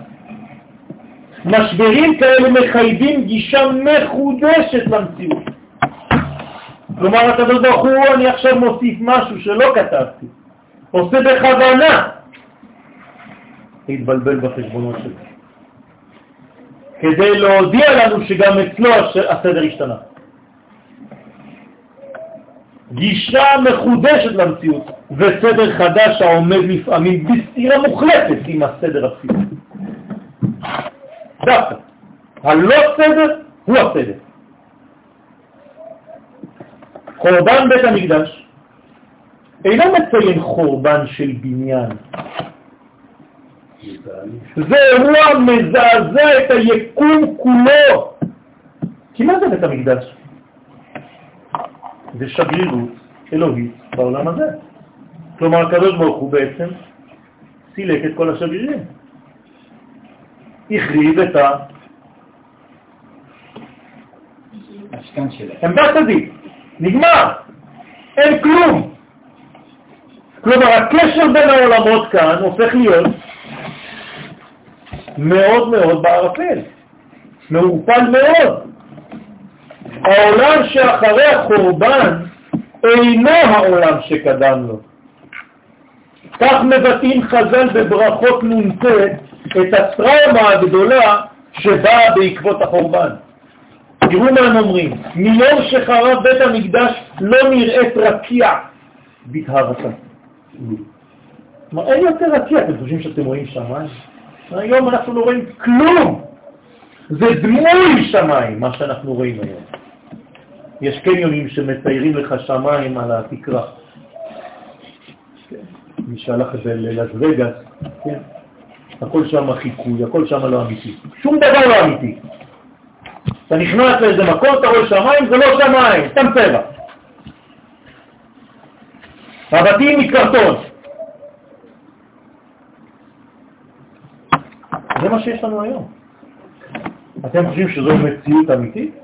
משברים כאלה מחייבים גישה מחודשת למציאות. כלומר, הקדוש ברוך הוא, אני עכשיו מוסיף משהו שלא כתבתי. עושה בכוונה להתבלבל בחשבונות שלו, כדי להודיע לנו שגם אצלו הסדר השתנה. גישה מחודשת למציאות וסדר חדש העומד לפעמים בסתירה מוחלטת עם הסדר הבסיסי. דווקא, הלא סדר הוא הסדר. חורבן בית המקדש אינו מציין חורבן של בניין. זה אירוע מזעזע את היקום כולו. כי מה זה בית המקדש? זה שגרירות אלוהית בעולם הזה. כלומר, הקדוש ברוך הוא בעצם סילק את כל השגרירים. החריב את ה... עמדת הדין. נגמר, אין כלום. כלומר, הקשר בין העולמות כאן הופך להיות מאוד מאוד בערפל, מעורפל מאוד. העולם שאחרי החורבן אינו העולם שקדם לו. כך מבטאים חז"ל בברכות נ"ט את הטראומה הגדולה שבאה בעקבות החורבן. תראו מה הם אומרים, מיום שחרב בית המקדש לא נראית רקיע בטהרתה. כלומר, אין יותר רקיע, אתם חושבים שאתם רואים שמיים? היום אנחנו לא רואים כלום. זה דמוי שמיים, מה שאנחנו רואים היום. יש קניונים שמציירים לך שמיים על התקרה. מי שהלך את זה ללאס וגאס, כן? הכל שם חיקוי, הכל שם לא אמיתי. שום דבר לא אמיתי. אתה נכנס לאיזה מקום, אתה רואה שמיים, זה לא שמיים, סתם צבע. הבתים מקרטון. זה מה שיש לנו היום. אתם חושבים שזו מציאות אמיתית?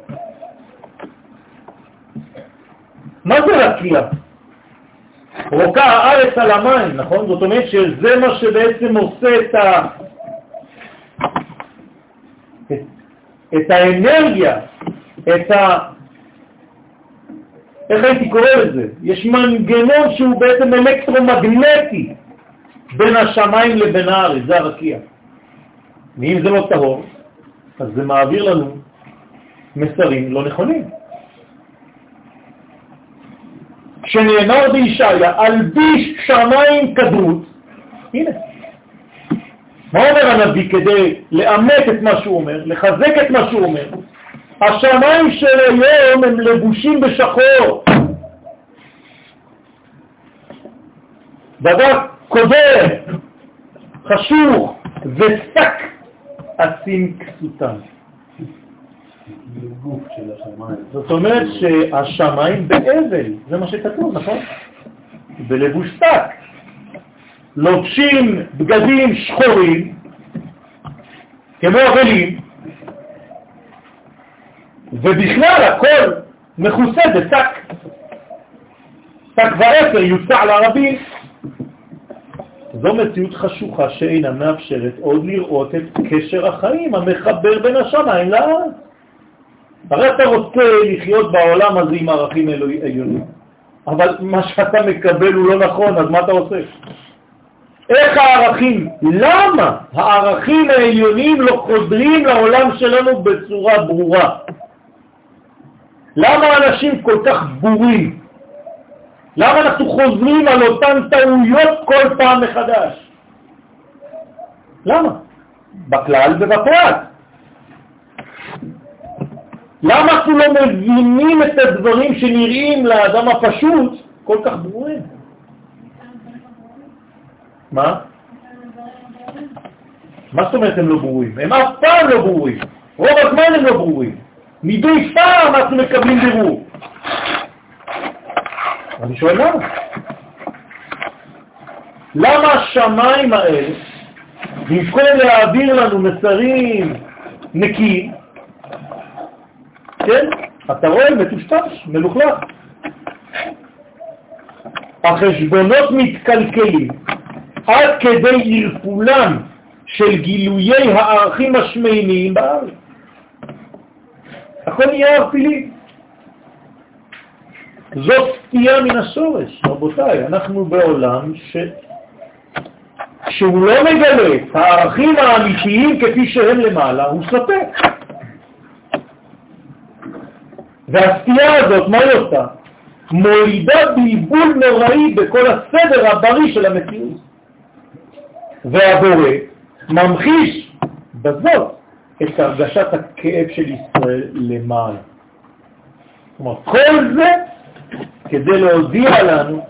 מה זה רקיע? רוקה הארץ על המים, נכון? זאת אומרת שזה מה שבעצם עושה את, ה... את, את האנרגיה, את ה... איך הייתי קורא לזה? יש מנגנון שהוא בעצם אלקטרומגנטי בין השמיים לבין הארץ, זה הרקיע. ואם זה לא טהור, אז זה מעביר לנו מסרים לא נכונים. שנאמר בישעיה, אלביש שמיים כדרות, הנה. מה אומר הנביא כדי לאמת את מה שהוא אומר, לחזק את מה שהוא אומר? השמיים של היום הם לבושים בשחור. דבר קודר, חשוך ושק עצים כסותם. זאת אומרת שהשמיים באבל, זה מה שכתוב, נכון? בלבוש שק. לובשים בגדים שחורים, כמו אבלים, ובכלל הכל מכוסה בשק. שק ואפר יוצע לערבים. זו מציאות חשוכה שאינה מאפשרת עוד לראות את קשר החיים המחבר בין השמיים לארץ. הרי אתה רוצה לחיות בעולם הזה עם ערכים עליונים, אבל מה שאתה מקבל הוא לא נכון, אז מה אתה עושה? איך הערכים, למה הערכים העליונים לא חודרים לעולם שלנו בצורה ברורה? למה אנשים כל כך בורים? למה אנחנו חוזרים על אותן טעויות כל פעם מחדש? למה? בכלל ובפרט. למה אנחנו לא מבינים את הדברים שנראים לאדם הפשוט כל כך ברורים? מה? מה זאת אומרת הם לא ברורים? הם אף פעם לא ברורים. רוב הזמן הם לא ברורים. מדי פעם אנחנו מקבלים בירור. אני שואל למה? למה השמיים האלה, במקום להעביר לנו מסרים נקיים, כן? אתה רואה מטושטש, מלוכלך. החשבונות מתקלקלים עד כדי ערפולם של גילויי הערכים השמיימיים בארץ. הכל נהיה ערפילי. זאת סטייה מן השורש, רבותיי, אנחנו בעולם ש... שהוא לא מגלה את הערכים האמיתיים כפי שהם למעלה, הוא סוטה. והסטייה הזאת, מה היא עושה? מולידה בלבול נוראי בכל הסדר הבריא של המציאות. והבורא ממחיש בזאת את הרגשת הכאב של ישראל למעלה. כלומר, כל זה כדי להודיע לנו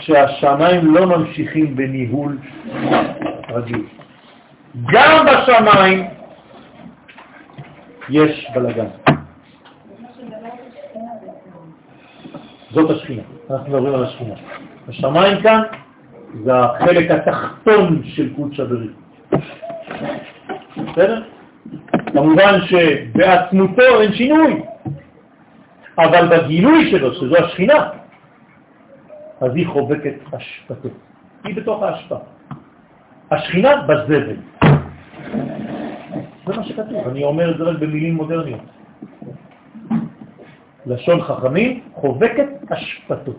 שהשמיים לא ממשיכים בניהול רגיל. גם בשמיים יש בלגן. זאת השכינה, אנחנו מדברים על השכינה. השמיים כאן זה החלק התחתון של קודש הברית. בסדר? כמובן שבעצמותו אין שינוי, אבל בגילוי שלו, שזו השכינה, אז היא חובקת אשפתו. היא בתוך האשפה. השכינה בזבל. זה מה שכתוב, אני אומר את זה רק במילים מודרניות. לשון חכמים, חובקת אשפתו.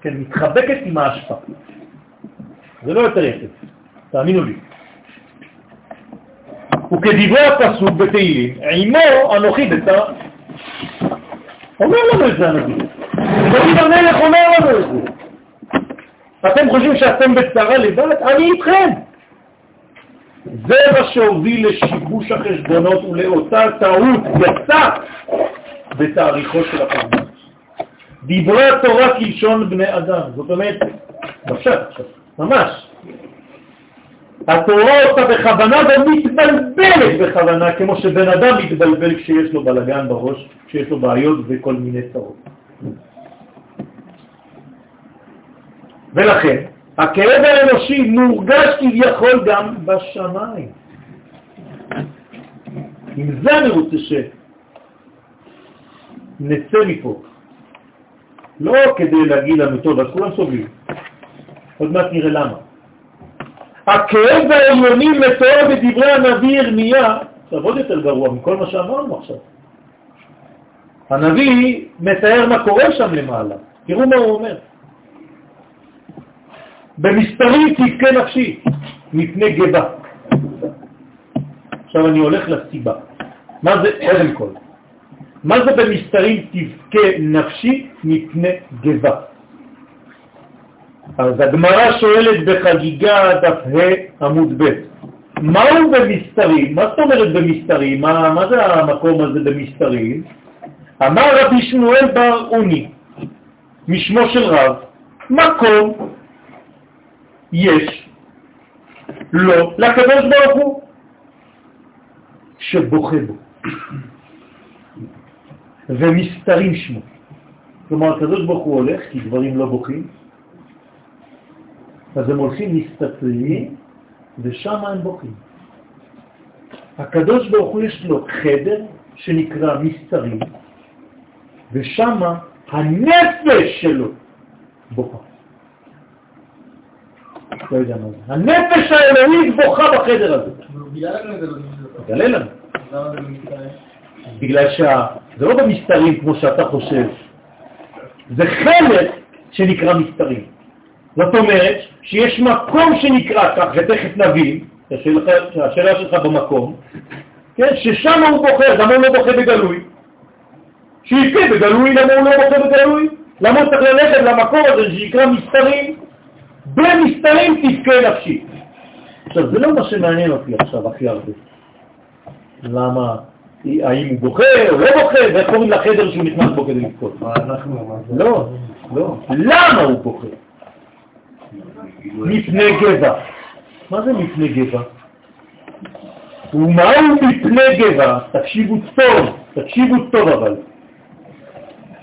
כן, מתחבקת עם האשפה. זה לא יותר יפה, תאמינו לי. וכדברי הפסוק בתהילים, עמו אנוכי בצרה. אומר לנו את זה הנביא. דוד המלך אומר לנו את זה. אתם חושבים שאתם בצרה לבד? אני איתכם. זה מה שהוביל לשיבוש החשבונות ולאותה טעות יצא בתאריכו של הפרדס. דברי התורה כלשון בני אדם, זאת אומרת, בפשט ממש. התורה עושה בכוונה ומתבלבלת בכוונה, כמו שבן אדם מתבלבל כשיש לו בלגן בראש, כשיש לו בעיות וכל מיני צרות. ולכן, הכאב האנושי מורגש כביכול גם בשמיים. עם זה אני רוצה שנצא מפה. לא כדי להגיד לנו, טוב, אז כולם סובלים. עוד מעט נראה למה. הכאב העליוני מתואר בדברי הנביא ירמיה, עכשיו עוד יותר גרוע מכל מה שאמרנו עכשיו. הנביא מתאר מה קורה שם למעלה. תראו מה הוא אומר. במספרים תבכה נפשי מפני גבה. עכשיו אני הולך לסיבה. מה זה, קודם כל, מה זה במסתרים תבכה נפשי מפני גבה? אז הגמרא שואלת בחגיגה דף ה' עמוד ב', מהו במסתרים? מה זאת אומרת במסתרים? מה, מה זה המקום הזה במסתרים? אמר רבי שמואל בר אוני, משמו של רב, מקום יש לו לקדוש ברוך הוא שבוכה בו. ומסתרים שמו. כלומר, הקדוש ברוך הוא הולך, כי דברים לא בוכים, אז הם הולכים מסתתרים, ושם הם בוכים. הקדוש ברוך הוא יש לו חדר שנקרא מסתרים, ושם הנפש שלו בוכה. לא יודע מה זה. הנפש האלוהית בוכה בחדר הזה. גלה לנו. בגלל שזה לא במסתרים כמו שאתה חושב, זה חלק שנקרא מסתרים. זאת אומרת שיש מקום שנקרא כך, ותכף נבין, השאלה שלך במקום, כן, ששם הוא בוחר, למה הוא לא בוחר בגלוי? שיפה בגלוי, למה הוא לא בוחר בגלוי? למה הוא צריך ללכת למקום הזה שנקרא מסתרים? במסתרים תבכה נפשי. עכשיו, זה לא מה שמעניין אותי עכשיו הכי הרבה. למה? האם הוא בוכה או לא בוכה, ואיך קוראים לחדר שהוא נכנס בו כדי לבכות? לא, לא. למה הוא בוכה? מפני גבע. מה זה מפני גבע? ומהו מפני גבע? תקשיבו טוב, תקשיבו טוב אבל.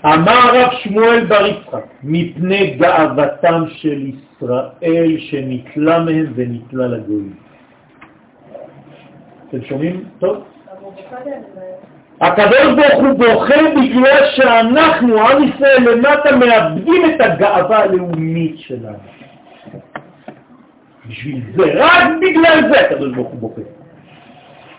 אמר רב שמואל בר יצחק, מפני גאוותם של ישראל שנתלה מהם ונתלה לגויים. אתם שומעים טוב? הקדוש ברוך הוא בוכה בגלל שאנחנו, עם ישראל, למטה מאבדים את הגאווה הלאומית שלנו. בשביל זה, רק בגלל זה הקדוש ברוך הוא בוכה.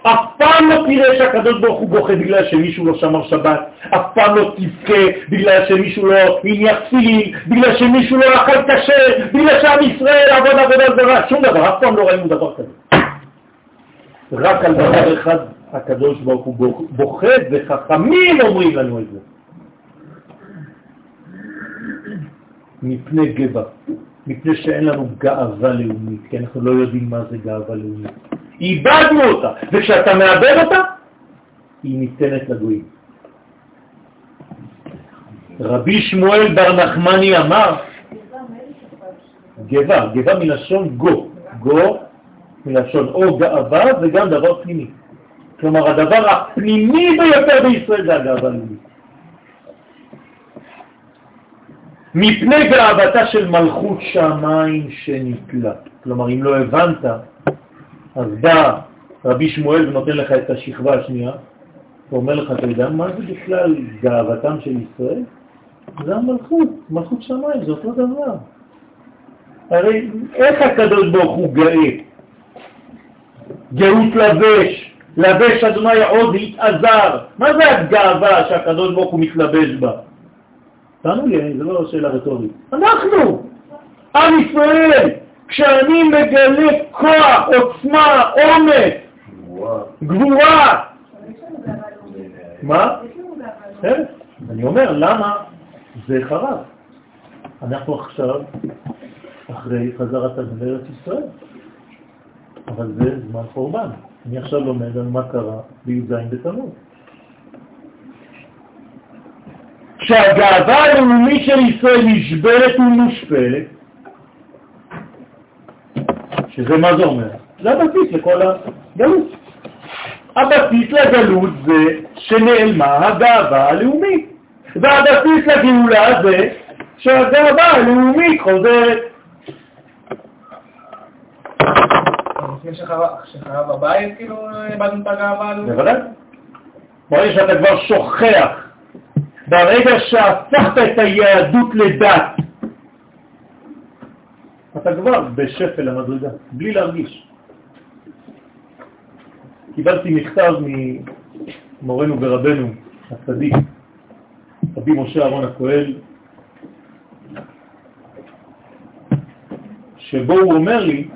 אף פעם לא תראה שהקדוש ברוך הוא בוכה בגלל שמישהו לא שמר שבת, אף פעם לא תבכה בגלל שמישהו לא הניח תפילין, בגלל שמישהו לא אכל כשר, בגלל שעם ישראל עבוד עבודה זרה, שום דבר, אף פעם לא ראינו דבר כזה. רק על דבר אחד הקדוש ברוך הוא בוכה, וחכמים אומרים לנו את זה. מפני גבע, מפני שאין לנו גאווה לאומית, כי אנחנו לא יודעים מה זה גאווה לאומית. איבדנו אותה, וכשאתה מאבד אותה, היא ניתנת לגויים. רבי שמואל בר נחמני אמר, גבה, גבה מלשון גו, גו מלשון או גאווה וגם דבר פנימי. כלומר, הדבר הפנימי ביותר בישראל זה הגאווה הלאומית. מפני גאוותה של מלכות שמיים שנתלה. כלומר, אם לא הבנת, אז בא רבי שמואל ונותן לך את השכבה השנייה, ואומר לך, אתה יודע מה זה בכלל גאוותם של ישראל? זה המלכות, מלכות שמיים, זה אותו דבר. הרי איך הקדוש ברוך הוא גאה? גאות לבש, לבש אדוני עוד להתעזר. מה זה הגאווה שהקדוש ברוך הוא מתלבש בה? תענו לי, זה לא שאלה רטורית. אנחנו, עם ישראל, כשאני מגלה כוח, עוצמה, אומץ, גבורה. מה? אני אומר, למה זה חרב? אנחנו עכשיו אחרי חזרת לארץ ישראל, אבל זה זמן חורבן. אני עכשיו לומד על מה קרה בי"ז בתמוז. כשהגאווה הלאומית של ישראל נשברת ומושפלת, שזה מה זה אומר? זה הבסיס לכל הגלות. הבסיס לגלות זה שנעלמה הגאווה הלאומית, והבסיס לגאולה זה שהגאווה הלאומית חוזרת. לפני שחרב הבית, כאילו, איבדנו את הגאווה הלאומית? בוודאי. ברגע שאתה כבר שוכח, ברגע שהפכת את היהדות לדת, אתה כבר בשפל המדרגה, בלי להרגיש. קיבלתי מכתב ממורנו ורבנו הצדיק, רבי משה אהרון הכהל, שבו הוא אומר לי,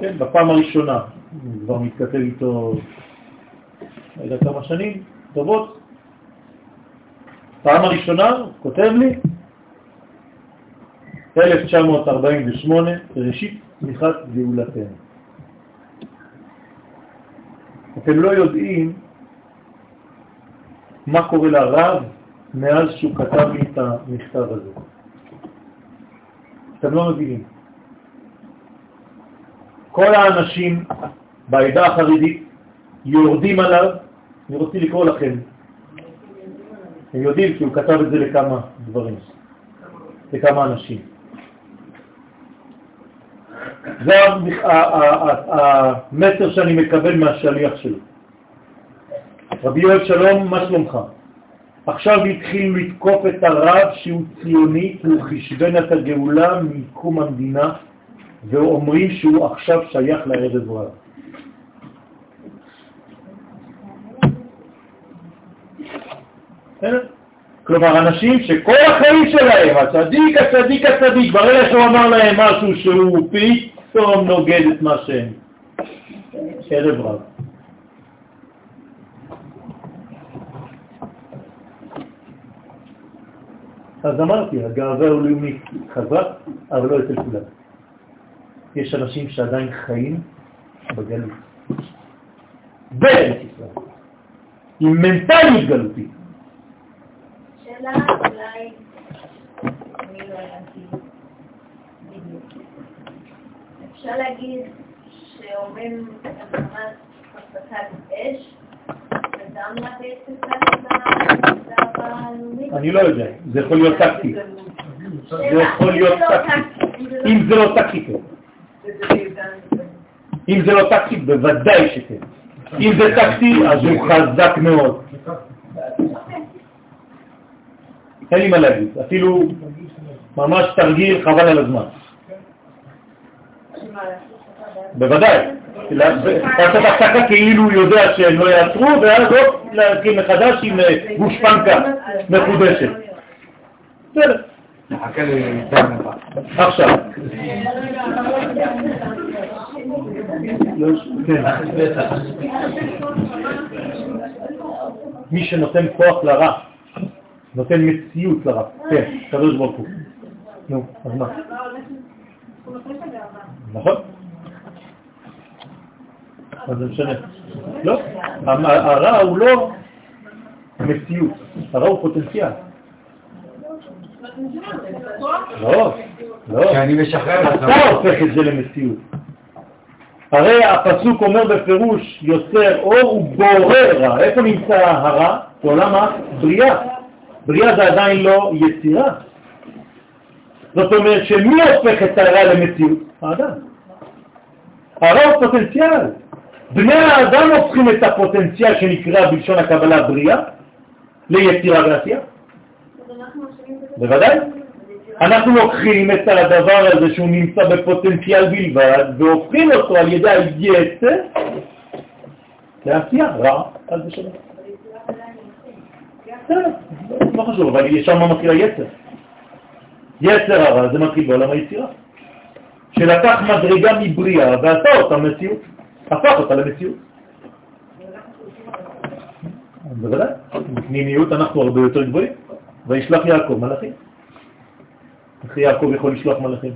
כן, בפעם הראשונה, כבר מתכתב איתו, לא יודע כמה שנים, טובות, פעם הראשונה, כותב לי, 1948, ראשית צמיחת גאולתנו. אתם לא יודעים מה קורה לרב מאז שהוא כתב לי את המכתב הזה. אתם לא מבינים. כל האנשים בעדה החרדית יורדים עליו, אני רוצה לקרוא לכם. הם יודעים כי הוא כתב את זה לכמה דברים, לכמה אנשים. זה המסר שאני מקבל מהשליח שלו. רבי יואל שלום, מה שלומך? עכשיו התחיל לתקוף את הרב שהוא ציוני, הוא חשבן את הגאולה מקום המדינה, ואומרים שהוא עכשיו שייך לערב עזרא. כלומר, אנשים שכל החיים שלהם, הצדיק, הצדיק, הצדיק, ברגע שהוא אמר להם משהו שהוא פתאום נוגד את מה שהם. ערב רב. אז אמרתי, הגאווה הלאומית חזק, אבל לא אצל כולם. יש אנשים שעדיין חיים בגלות. בארץ ישראל. עם מנטליות גלותית. שאלה אולי, אני לא הבנתי בדיוק. אפשר להגיד שאומרים הקמת הפסקת אש, אני לא יודע, זה יכול להיות טקטי. זה יכול להיות טקטי. אם זה לא טקטי, כן. אם זה לא טקטי, בוודאי שכן. אם זה טקטי, אז הוא חזק מאוד. אין לי מה להגיד, אפילו ממש תרגיל חבל על הזמן. בוודאי, לעשות הפסקה כאילו הוא יודע שהם לא יעצרו, ואז עוד להתחיל מחדש עם אה, גושפנקה מחודשת. בסדר. עכשיו. כן. מי שנותן כוח לרע, נותן מציאות לרע. כן, קדוש ברוך הוא. נו, אז מה? נכון. מה זה משנה? לא, הרע הוא לא מציאות, הרע הוא פוטנציאל. לא, לא. שאני משחרר אתה הופך את זה למציאות. הרי הפסוק אומר בפירוש יוצר אור ובורא רע. איפה נמצא הרע? בעולם הבריאה. בריאה זה עדיין לא יצירה. זאת אומרת שמי הופך את הרע למציאות? האדם. הרע הוא פוטנציאל. בני האדם הופכים את הפוטנציאל שנקרא בלשון הקבלה בריאה ליצירה ועשייה. בוודאי. אנחנו לוקחים את הדבר הזה שהוא נמצא בפוטנציאל בלבד והופכים אותו על ידי היצר לעשייה רע, אז זה שלום. לא חשוב, אבל שם מתחיל היצר. יצר הרע זה מתחיל בעולם היצירה. שלקח מדרגה מבריאה ועשה אותה מציאות, הפך אותה למציאות. בוודאי, בפנימיות אנחנו הרבה יותר גבוהים, וישלח יעקב מלאכים. איך יעקב יכול לשלוח מלאכים?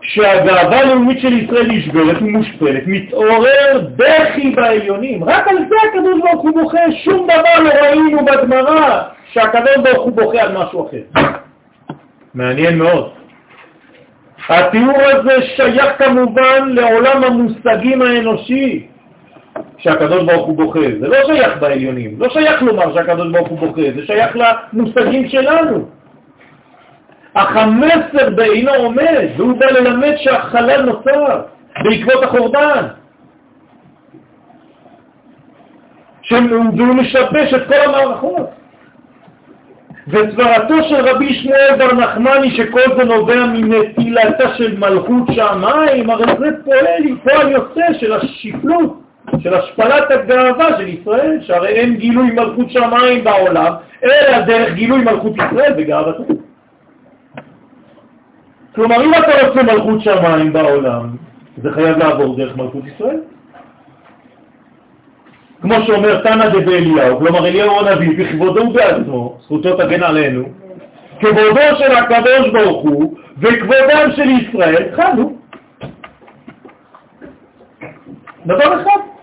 כשהגאווה הלאומית של ישראל נשברת ומושפלת, מתעורר בכי בעליונים. רק על זה הקדוש ברוך הוא בוכה, שום דבר לא ראינו בגמרא שהקדוש ברוך הוא בוכה על משהו אחר. מעניין מאוד. התיאור הזה שייך כמובן לעולם המושגים האנושי, שהקדוש ברוך הוא בוכה. זה לא שייך בעליונים, לא שייך לומר שהקדוש ברוך הוא בוכה, זה שייך למושגים שלנו. אך המסר בעינו עומד, והוא בא ללמד שהחלל נוצר בעקבות החורבן. והוא משבש את כל המערכות. וסברתו של רבי שמואל בר נחמני שכל זה נובע מנטילתה של מלכות שמיים, הרי זה פועל, פועל יוצא של השפלות, של השפלת הגאווה של ישראל, שהרי אין גילוי מלכות שמיים בעולם, אלא דרך גילוי מלכות ישראל בגאוותו. כלומר, אם אתה רוצה מלכות שמיים בעולם, זה חייב לעבור דרך מלכות ישראל. כמו שאומר תנא דבאליהו, כלומר אליהו הנביא בכבודו בעצמו, זכותו תגן עלינו, כבודו של הקדוש ברוך הוא וכבודם של ישראל חלו. דבר אחד.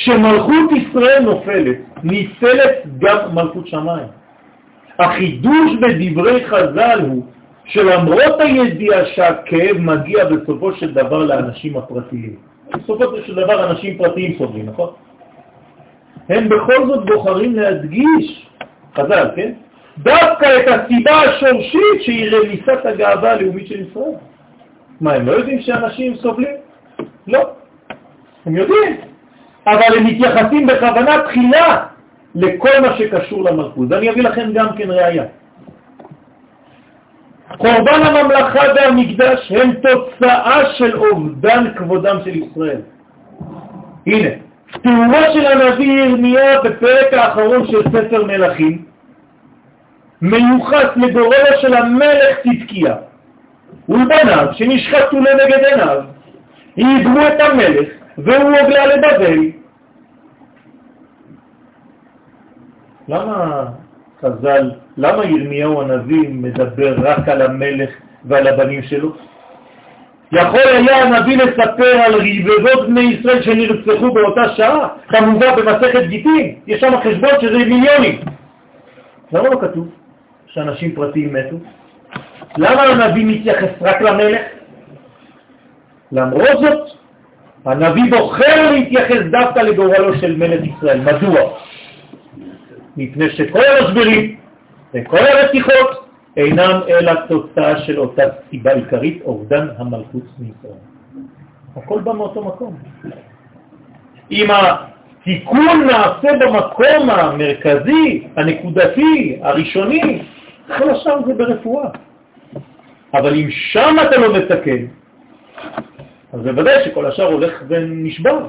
כשמלכות ישראל נופלת, ניצלת גם מלכות שמיים. החידוש בדברי חז"ל הוא שלמרות הידיעה שהכאב מגיע בסופו של דבר לאנשים הפרטיים, בסופו של דבר אנשים פרטיים סובלים, נכון? הם בכל זאת בוחרים להדגיש, חז"ל, כן? דווקא את הסיבה השורשית שהיא רמיסת הגאווה הלאומית של ישראל. מה, הם לא יודעים שאנשים סובלים? לא. הם יודעים, אבל הם מתייחסים בכוונה תחילה לכל מה שקשור למלכות. ואני אביא לכם גם כן ראייה. חורבן הממלכה והמקדש הם תוצאה של אובדן כבודם של ישראל. הנה, תיאורו של הנביא ירמיה בפרק האחרון של ספר מלכים מיוחס לגורלו של המלך צדקיה ולבניו שנשחטו לנגד עיניו, היגרו את המלך והוא הוגלה לבבל למה חז"ל, למה ירמיהו הנביא מדבר רק על המלך ועל הבנים שלו? יכול היה הנביא לספר על רבבות בני ישראל שנרצחו באותה שעה, כמובן במסכת גיטין, יש שם חשבון שזה מיליונים. למה לא כתוב שאנשים פרטיים מתו? למה הנביא מתייחס רק למלך? למרות זאת, הנביא בוחר להתייחס דווקא לגורלו של מלך ישראל. מדוע? מפני שכל המשברים וכל הרציחות אינם אלא תוצאה של אותה סיבה עיקרית, אובדן המלכות מישראל. הכל בא מאותו מקום. אם התיקון נעשה במקום המרכזי, הנקודתי, הראשוני, כל השאר זה ברפואה. אבל אם שם אתה לא מתקן, אז בוודאי שכל השאר הולך ונשבר.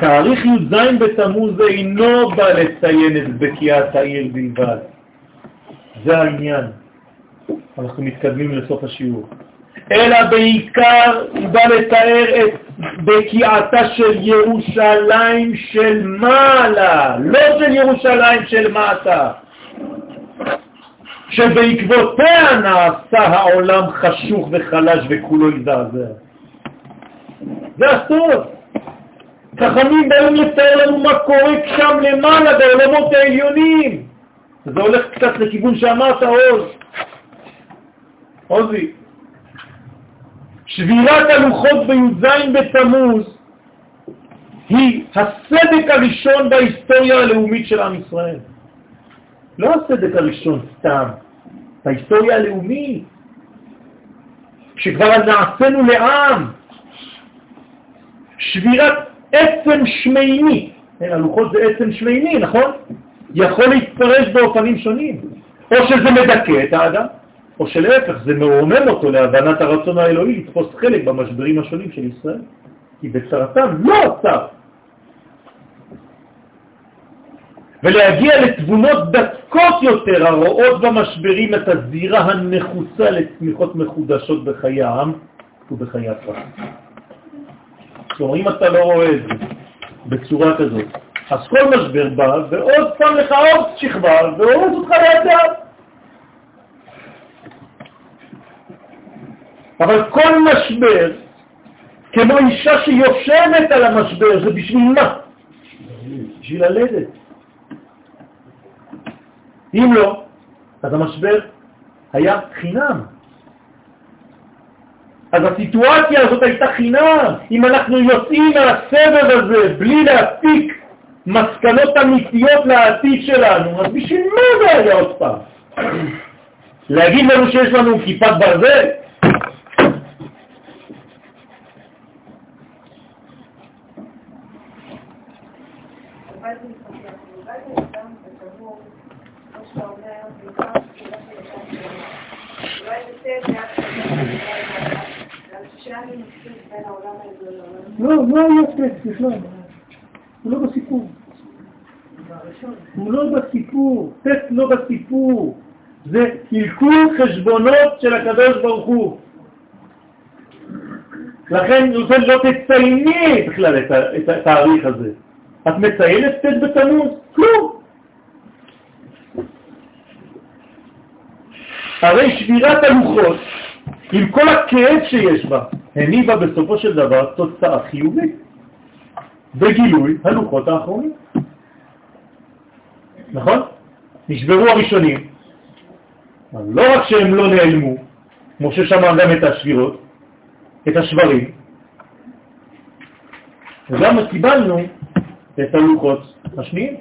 תאריך י"ז בתמוז אינו בא לציין את בקיעת העיר בלבד. זה העניין. אנחנו מתקדמים לסוף השיעור. אלא בעיקר הוא בא לתאר את בקיעתה של ירושלים של מעלה, לא של ירושלים של מטה, שבעקבותיה נעשה העולם חשוך וחלש וכולו יזעזע. זה הסוד. חכמים באים לתאר לנו מה קורה שם למעלה בעולמות העליונים. זה הולך קצת לכיוון שאמרת, עוז. עוזי. שבירת הלוחות בי"ז בתמוז היא הסדק הראשון בהיסטוריה הלאומית של עם ישראל. לא הסדק הראשון סתם, בהיסטוריה הלאומית, שכבר נעשינו לעם. שבירת עצם שמימי, כן, הלוחות זה עצם שמימי, נכון? יכול להתפרש באופנים שונים. או שזה מדכא את האדם, או שלהפך, זה מרומם אותו להבנת הרצון האלוהי לתפוס חלק במשברים השונים של ישראל. כי בצרתם לא עצר. ולהגיע לתבונות דקות יותר הרואות במשברים את הזירה הנחוצה לצמיחות מחודשות בחיי העם ובחיי הפרט. כלומר, אם אתה לא רואה את זה בצורה כזאת, אז כל משבר בא ועוד שם לך עוד שכבה והורס אותך לאט אבל כל משבר, כמו אישה שיושבת על המשבר, זה בשביל מה? בשביל ללדת. אם לא, אז המשבר היה חינם. אז הסיטואציה הזאת הייתה חינם. אם אנחנו יוצאים מהסבב הזה בלי להפיק מסקנות אמיתיות לעתיד שלנו, אז בשביל מה זה היה עוד פעם? להגיד לנו שיש לנו כיפת ברזל? לא, לא היה טקסט בכלל. הוא לא בסיפור. הוא לא בסיפור. טקסט לא בסיפור. זה קלקול חשבונות של הקדוש ברוך הוא. לכן לא תצייני בכלל את התאריך הזה. את מציינת ט' בתמוז? כלום. הרי שבירת הלוחות, עם כל הכאב שיש בה, הניבה בסופו של דבר תוצאה חיובית בגילוי הלוחות האחרונים. נכון? נשברו הראשונים, לא רק שהם לא נעלמו, כמו ששמע גם את השבירות, את השברים, וגם קיבלנו את הלוחות השניים,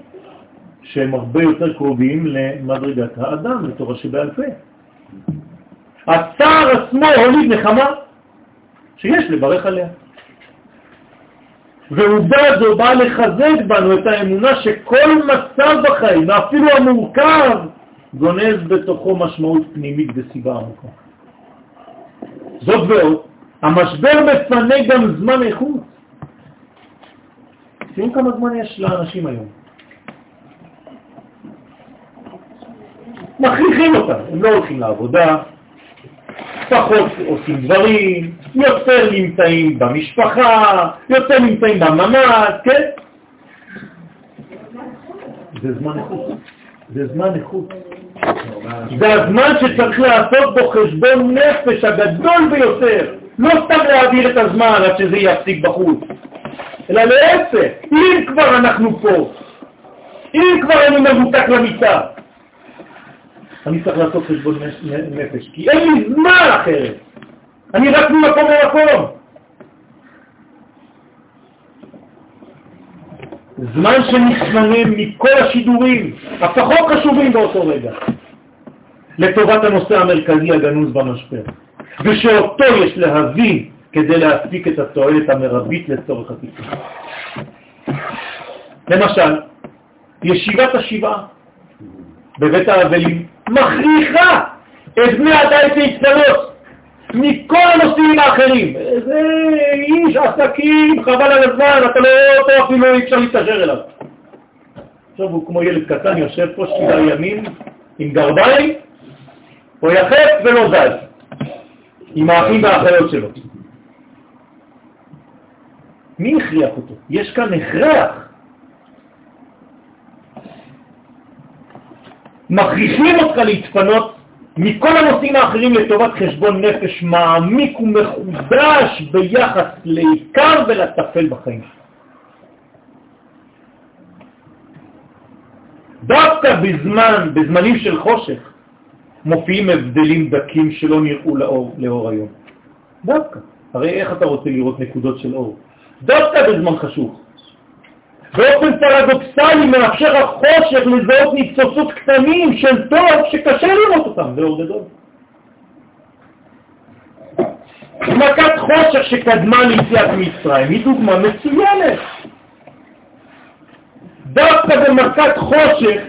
שהם הרבה יותר קרובים למדרגת האדם, לתורה שבעל פה. הצער עצמו הוליד נחמה, שיש לברך עליה. ועובדה זו באה לחזק בנו את האמונה שכל מצב בחיים, ואפילו המורכב, גונז בתוכו משמעות פנימית וסיבה עמוקה. זאת ועוד, המשבר מפנה גם זמן איכות. תראו כמה זמן יש לאנשים היום. מכריחים אותם, הם לא הולכים לעבודה, פחות עושים דברים, יותר נמצאים במשפחה, יותר נמצאים בממ"ד, כן? זה זמן איכות. זה זמן איכות. זה הזמן שצריך לעשות בו חשבון נפש הגדול ביותר. לא סתם להעביר את הזמן עד שזה יפסיק בחוץ, אלא להפך, אם כבר אנחנו פה, אם כבר אני מבוטק למיטה, אני צריך לעשות חשבון נפש, כי אין לי זמן אחרת. אני רק ממקום למקום. זמן שנשמנם מכל השידורים, הפחות חשובים באותו רגע, לטובת הנושא המרכזי הגנוז במשבר, ושאותו יש להבין כדי להפיק את התועלת המרבית לצורך התיקון. למשל, ישיבת השבעה בבית האבלים מכריחה את בני הדייט להתפלות מכל הנושאים האחרים. זה איש עסקים, חבל על הזמן, אתה לא רואה אותו, אפילו אי אפשר להתקשר אליו. עכשיו הוא כמו ילד קטן, יושב פה שבעה ימים עם גרביים, הוא יחף ולא זז, עם האחים והאחיות שלו. מי הכריח אותו? יש כאן הכרח. מכריחים אותך להתפנות מכל הנושאים האחרים לטובת חשבון נפש מעמיק ומחודש ביחס לעיקר ולטפל בחיים. דווקא בזמן, בזמנים של חושך, מופיעים הבדלים דקים שלא נראו לאור, לאור היום. דווקא. הרי איך אתה רוצה לראות נקודות של אור? דווקא בזמן חשוך. באופן פרדוקסלי מאפשר החושך לזהות ניצוצות קטנים של טוב שקשה לראות אותם באור גדול. מכת חושך שקדמה ליציאת מצרים היא דוגמה מצוינת. דווקא במכת חושך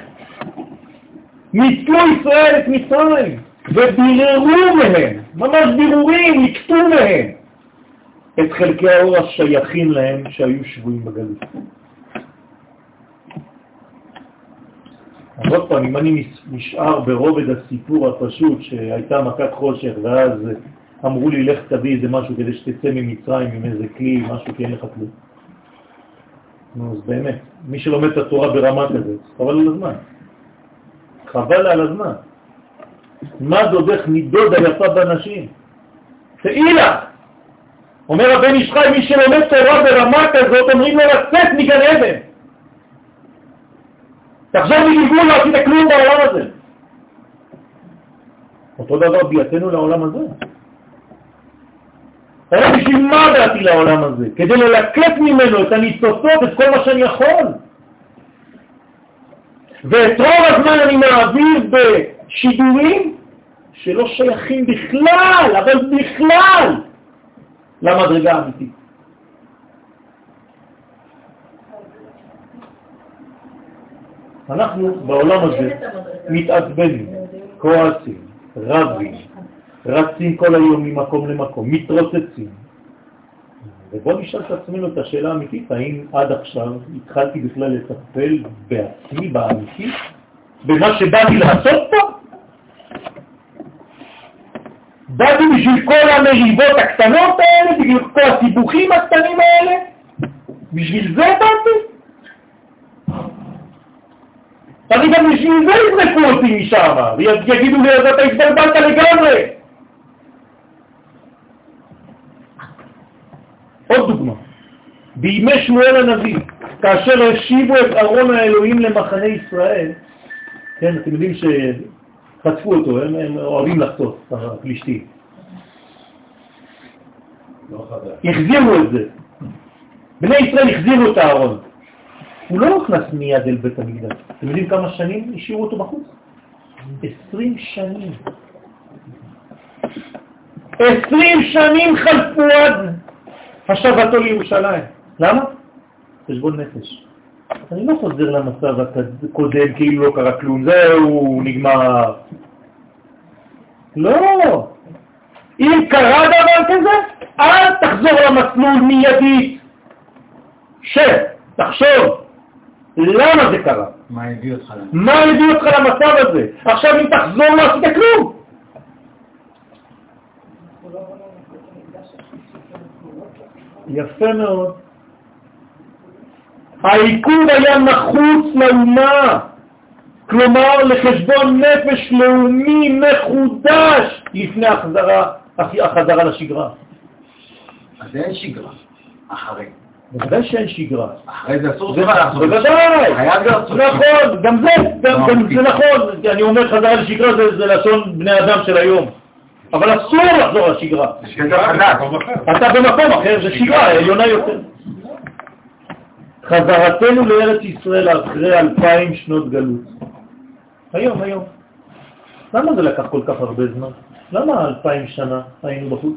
ניצלו ישראל את מצרים וביררו מהם, ממש בירורים, נקטו מהם את חלקי האור השייכים להם שהיו שבויים בגלות. אז עוד פעם, אם אני נשאר ברובד הסיפור הפשוט שהייתה מכת חושך ואז אמרו לי לך תביא איזה משהו כדי שתצא ממצרים עם איזה כלי, משהו כי אין לך כלום. נו, אז באמת, מי שלומד את התורה ברמה כזאת, חבל על הזמן. חבל על הזמן. מה דודך מדוד היפה בנשים? תהי! אומר הבן איש חי, מי שלומד תורה ברמה כזאת, אומרים לו לצאת מגן עדן. תחזור מגלגול, לא עשית כלום בעולם הזה. אותו דבר ביאתנו לעולם הזה. אלא בשביל מה באתי לעולם הזה? כדי ללקט ממנו את הניצוצות, את כל מה שאני יכול. ואת רוב הזמן אני מעביר בשידורים שלא שייכים בכלל, אבל בכלל, למדרגה האמיתית. אנחנו בעולם הזה מתעצבנים, כועסים, רבים, רצים כל היום ממקום למקום, מתרוצצים. ובוא נשאל את עצמנו את השאלה האמיתית, האם עד עכשיו התחלתי בכלל לטפל בעצמי, באמיתי, במה שבאתי לעשות פה? באתי בשביל כל המריבות הקטנות האלה, בשביל כל הסיבוכים הקטנים האלה? בשביל זה באתי? אני גם בשביל זה יזרקו אותי משם, ויגידו לי, אז אתה התבלבלת לגמרי. עוד דוגמה, בימי שמואל הנביא, כאשר השיבו את ארון האלוהים למחנה ישראל, כן, אתם יודעים שחטפו אותו, הם, הם אוהבים לחטוף, הפלישתים. לא החזירו את זה. בני ישראל החזירו את הארון. הוא לא נכנס מיד אל בית המקדש. אתם יודעים כמה שנים השאירו אותו בחוץ? עשרים שנים. עשרים שנים חלפו עד השבתו לירושלים. למה? חשבון נפש. אני לא חוזר למצב הקודם כאילו לא קרה כלום, זהו, נגמר. לא. אם קרה דבר כזה, אל תחזור למסלול מיידית. שב, תחשוב, למה זה קרה? מה הביא אותך למצב? מה הביא אותך למצב הזה? עכשיו אם תחזור לא עשית כלום. יפה מאוד. העיכוב היה נחוץ לאומה, כלומר לחשבון נפש לאומי מחודש לפני החזרה, החזרה לשגרה. אז אין שגרה, אחרי. בוודאי שאין שגרה. אחרי זה אסור זה- לך לעשות. בוודאי, נכון, גם זה, גם לא. זה נכון, אני אומר חזרה לשגרה זה לשון בני אדם של היום, אבל אסור לחזור לשגרה. אתה במקום אחר, זה שגרה עליונה יותר. חזרתנו לארץ ישראל אחרי אלפיים שנות גלות. היום, היום. למה זה לקח כל כך הרבה זמן? למה אלפיים שנה היינו בחוץ?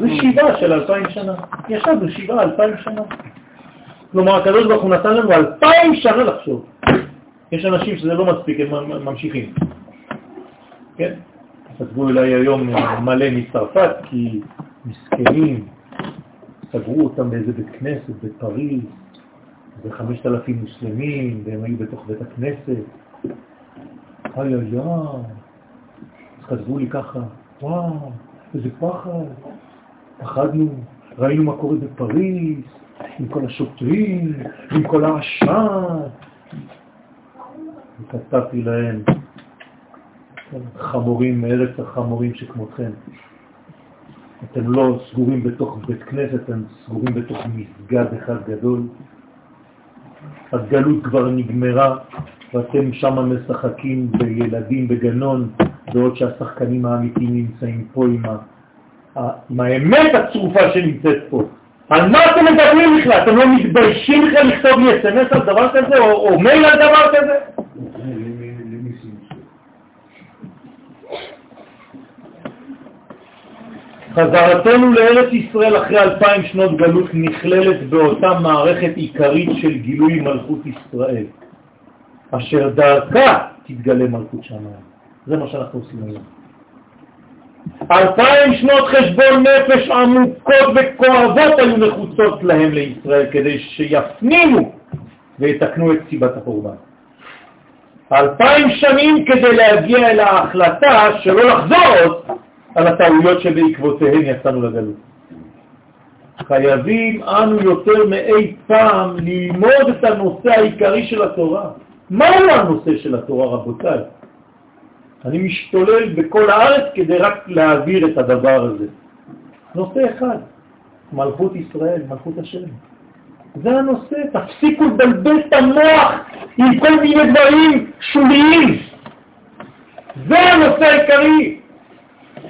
זה שבעה של אלפיים שנה. ישבנו שבעה, אלפיים שנה. כלומר, הקדוש ברוך הוא נתן לנו אלפיים שנה לחשוב. יש אנשים שזה לא מספיק, הם ממשיכים. כן? כתבו אליי היום מלא מצרפת, כי מסכנים, סגרו אותם באיזה בית כנסת בפריז, וחמשת אלפים מוסלמים, והם היו בתוך בית הכנסת. אוי אוי אוי, אז כתבו לי ככה, וואו, איזה פחד, פחדנו, ראינו מה קורה בפריז, עם כל השוטרים, עם כל העשן. וכתבתי להם, חמורים מארץ החמורים שכמותכם. אתם לא סגורים בתוך בית כנסת, אתם סגורים בתוך מסגד אחד גדול. הגלות כבר נגמרה, ואתם שם משחקים בילדים בגנון, בעוד שהשחקנים האמיתיים נמצאים פה עם, ה... עם האמת הצרופה שנמצאת פה. על מה אתם מדברים בכלל? אתם לא מתביישים בכלל לכתוב לי אס.אם.אס על דבר כזה, או, או מייל על דבר כזה? חזרתנו לארץ ישראל אחרי אלפיים שנות גלות נכללת באותה מערכת עיקרית של גילוי מלכות ישראל, אשר דרכה תתגלה מלכות שמיים. זה מה שאנחנו עושים היום. אלפיים שנות חשבון נפש עמוקות וכואבות היו נחוצות להם לישראל כדי שיפנימו ויתקנו את סיבת החורבן. אלפיים שנים כדי להגיע אל ההחלטה שלא לחזור עוד על הטעויות שבעקבותיהן יצאנו לגלות. חייבים אנו יותר מאי פעם ללמוד את הנושא העיקרי של התורה. מהו הנושא של התורה, רבותיי? אני משתולל בכל הארץ כדי רק להעביר את הדבר הזה. נושא אחד, מלכות ישראל, מלכות השם. זה הנושא, תפסיקו לבלבל את המוח עם כל מיני דברים שוליים. זה הנושא העיקרי.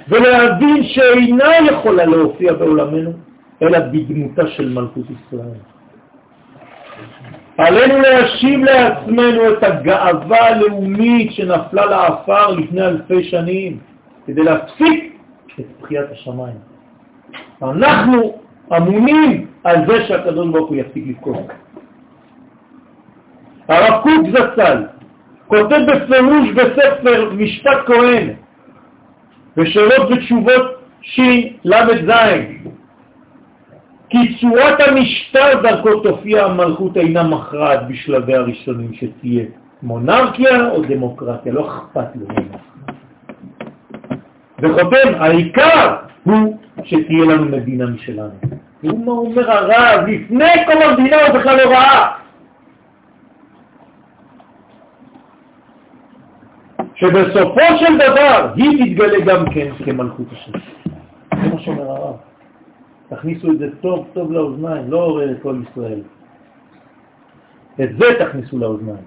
ולהבין שאינה יכולה להופיע בעולמנו, אלא בדמותה של מלכות ישראל. עלינו להשיב לעצמנו את הגאווה הלאומית שנפלה לעפר לפני אלפי שנים, כדי להפסיק את בחיית השמיים. אנחנו אמונים על זה שהקדוש ברוך הוא יפסיק לבכות. הרב קוק זצ"ל כותב בפירוש בספר משפט כהן ושאלות ותשובות של"ז צורת המשטר דרכו תופיע המלכות אינה מכרעת בשלבי הראשונים שתהיה מונרכיה או דמוקרטיה, לא אכפת לו. וחותם, העיקר הוא שתהיה לנו מדינה משלנו. והוא מה אומר הרב, לפני כל המדינה הוא בכלל לא ראה. שבסופו של דבר היא תתגלה גם כן כמלכות השם. זה מה שאומר הרב. תכניסו את זה טוב טוב לאוזניים, לא עורר את כל ישראל. את זה תכניסו לאוזניים.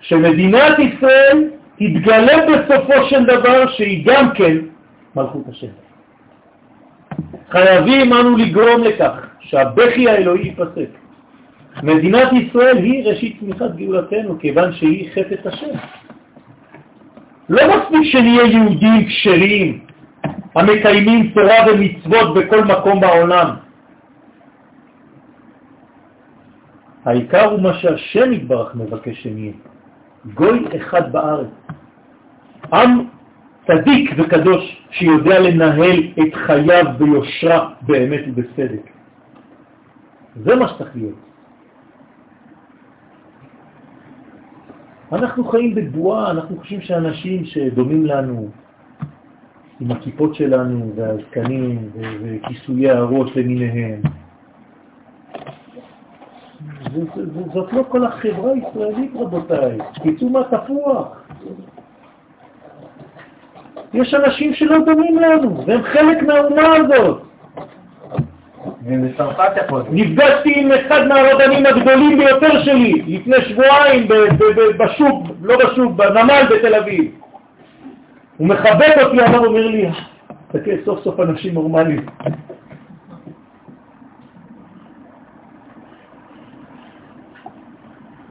שמדינת ישראל תתגלה בסופו של דבר שהיא גם כן מלכות השם. חייבים אנו לגרום לכך שהבכי האלוהי ייפסק. מדינת ישראל היא ראשית צמיחת גאולתנו, כיוון שהיא חפץ השם. לא מספיק שנהיה יהודים כשרים, המקיימים תורה ומצוות בכל מקום בעולם. העיקר הוא מה שהשם יתברך מבקש שנהיה, גוי אחד בארץ, עם צדיק וקדוש שיודע לנהל את חייו ביושרה באמת ובצדק. זה מה שצריך להיות. אנחנו חיים בבועה, אנחנו חושבים שאנשים שדומים לנו, עם הכיפות שלנו והזקנים וכיסויי הראש למיניהם, זאת לא כל החברה הישראלית, רבותיי. תצאו מהתפוח. יש אנשים שלא דומים לנו, והם חלק מהאומה הזאת. נפגשתי עם אחד מהרבנים הגדולים ביותר שלי לפני שבועיים בשוק, לא בשוק, בנמל בתל אביב. הוא מחבק אותי, אמר, אומר לי, תקה, סוף סוף אנשים נורמליים.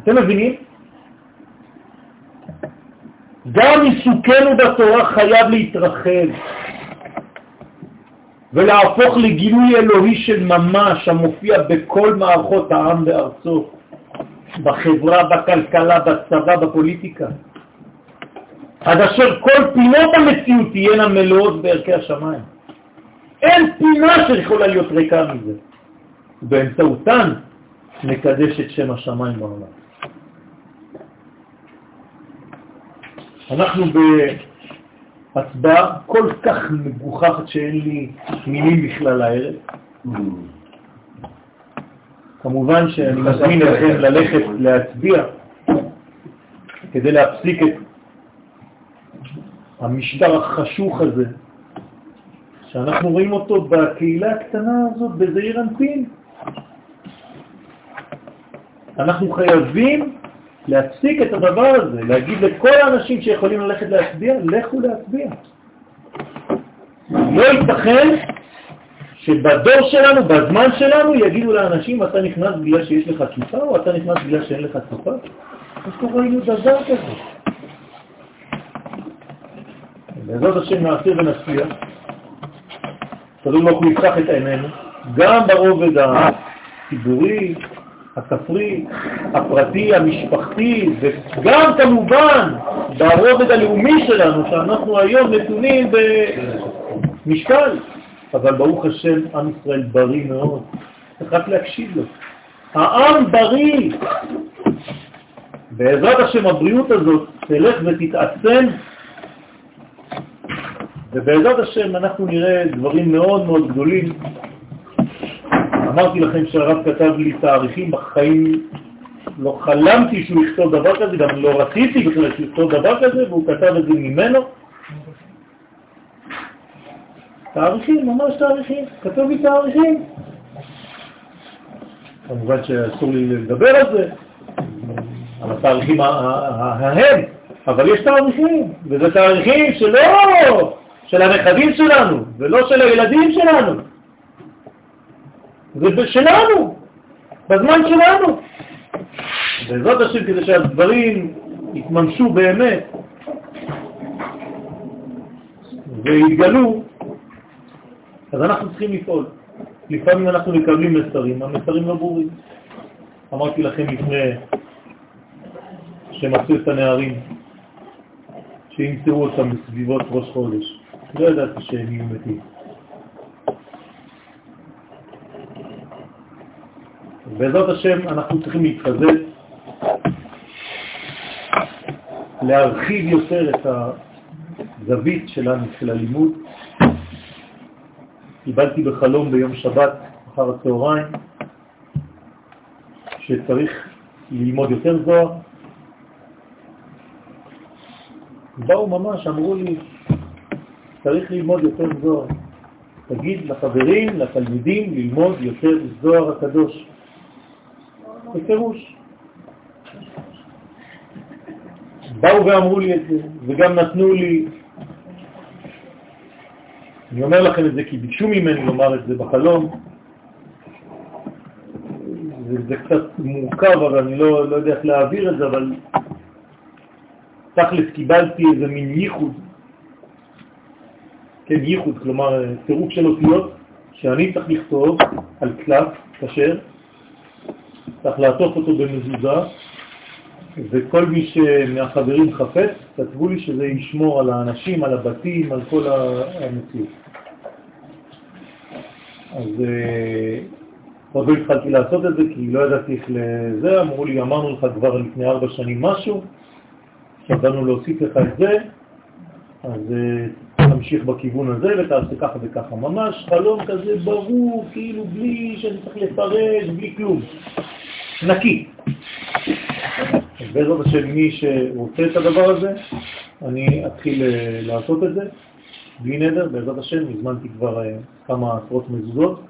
אתם מבינים? גם עיסוקנו בתורה חייב להתרחב. ולהפוך לגילוי אלוהי של ממש המופיע בכל מערכות העם בארצו, בחברה, בכלכלה, בצבא, בפוליטיקה. עד אשר כל פינות המציאות תהיינה מלאות בערכי השמיים. אין פינה שיכולה להיות ריקה מזה. ובאמצעותן נקדש את שם השמיים בעולם. אנחנו בהצבעה כל כך מגוחכת שאין לי מילים בכלל הערב. כמובן שאני מזמין אתכם ללכת להצביע כדי להפסיק את המשטר החשוך הזה, שאנחנו רואים אותו בקהילה הקטנה הזאת בזעיר אנפין. אנחנו חייבים להפסיק את הדבר הזה, להגיד לכל האנשים שיכולים ללכת להצביע, לכו להצביע. לא ייתכן שבדור שלנו, בזמן שלנו, יגידו לאנשים, אתה נכנס בגלל שיש לך כיפה, או אתה נכנס בגלל שאין לך כיפה? כבר ראינו דבר כזה. בעזרת השם נעשה ונצליח. תדעו ברוך הוא יפתח את עינינו, גם ברובד הציבורי, הכפרי, הפרטי, המשפחתי, וגם כמובן ברובד הלאומי שלנו, שאנחנו היום נתונים במשקל. אבל ברוך השם, עם ישראל בריא מאוד, צריך רק להקשיב לו. העם בריא. בעזרת השם הבריאות הזאת תלך ותתעצם, ובעזרת השם אנחנו נראה דברים מאוד מאוד גדולים. אמרתי לכם שהרב כתב לי תאריכים בחיים, לא חלמתי שהוא יכתוב דבר כזה, גם לא רציתי בכלל שהוא יכתוב דבר כזה, והוא כתב את זה ממנו. תאריכים, ממש תאריכים, כתוב לי תאריכים. כמובן שאסור לי לדבר על זה, על התאריכים ההם, אבל יש תאריכים, וזה תאריכים שלא של הנכדים שלנו, ולא של הילדים שלנו. זה שלנו, בזמן שלנו. בעזרת השם, כדי שהדברים יתממשו באמת ויתגלו, אז אנחנו צריכים לפעול. לפעמים אנחנו מקבלים מסרים, המסרים לא ברורים. אמרתי לכם לפני שמצאו את הנערים, שימצאו אותם בסביבות ראש חודש. לא ידעתי שהם יהיו מתים. בעזרת השם אנחנו צריכים להתחזק, להרחיב יותר את הזווית שלנו, של הלימוד. קיבלתי בחלום ביום שבת אחר הצהריים שצריך ללמוד יותר זוהר. באו ממש, אמרו לי, צריך ללמוד יותר זוהר. תגיד לחברים, לתלמידים, ללמוד יותר זוהר הקדוש. בפירוש. באו ואמרו לי את זה, וגם נתנו לי, אני אומר לכם את זה כי ביקשו ממני לומר את זה בחלום, זה, זה קצת מורכב, אבל אני לא, לא יודע איך להעביר את זה, אבל תכלס קיבלתי איזה מין ייחוד כן, ייחוד, כלומר צירוף של אותיות שאני צריך לכתוב על קלף כשר, צריך לעטוף אותו במזוזה, וכל מי שמהחברים חפץ, כתבו לי שזה ישמור על האנשים, על הבתים, על כל המציאות. אז אה, עוד לא התחלתי לעשות את זה, כי לא ידעתי איך לזה, אמרו לי, אמרנו לך כבר לפני ארבע שנים משהו, עכשיו להוסיף לך את זה, אז אה, תמשיך בכיוון הזה ותעשה ככה וככה. ממש חלום כזה ברור, כאילו בלי שאני צריך לפרש, בלי כלום. נקי. בעזרת השם, מי שרוצה את הדבר הזה, אני אתחיל אה, לעשות את זה, בלי נדר, בעזרת השם, הזמנתי כבר אה, כמה עשרות מזוזות,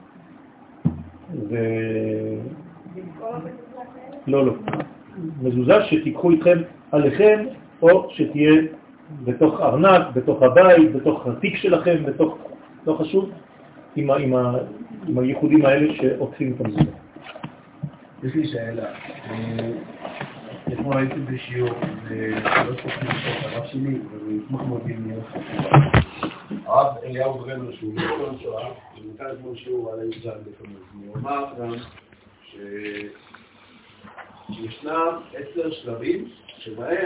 ו... לא, לא. מזוזה שתיקחו איתכם עליכם, או שתהיה בתוך ארנק, בתוך הבית, בתוך התיק שלכם, בתוך, לא חשוב, עם, עם, עם הייחודים האלה שעוטפים את המזוזה. יש לי שאלה. אה, אתמול הייתי בשיעור, ולא צריכים לשאול את הרב שלי, ואני אשמח מאוד אם יהיה הרב אליהו ברנר, שהוא ניצול שואה, הוא נתן אתמול שיעור על האיש ז"ל בפניו. הוא אמר גם שישנם עשר שלבים שבהם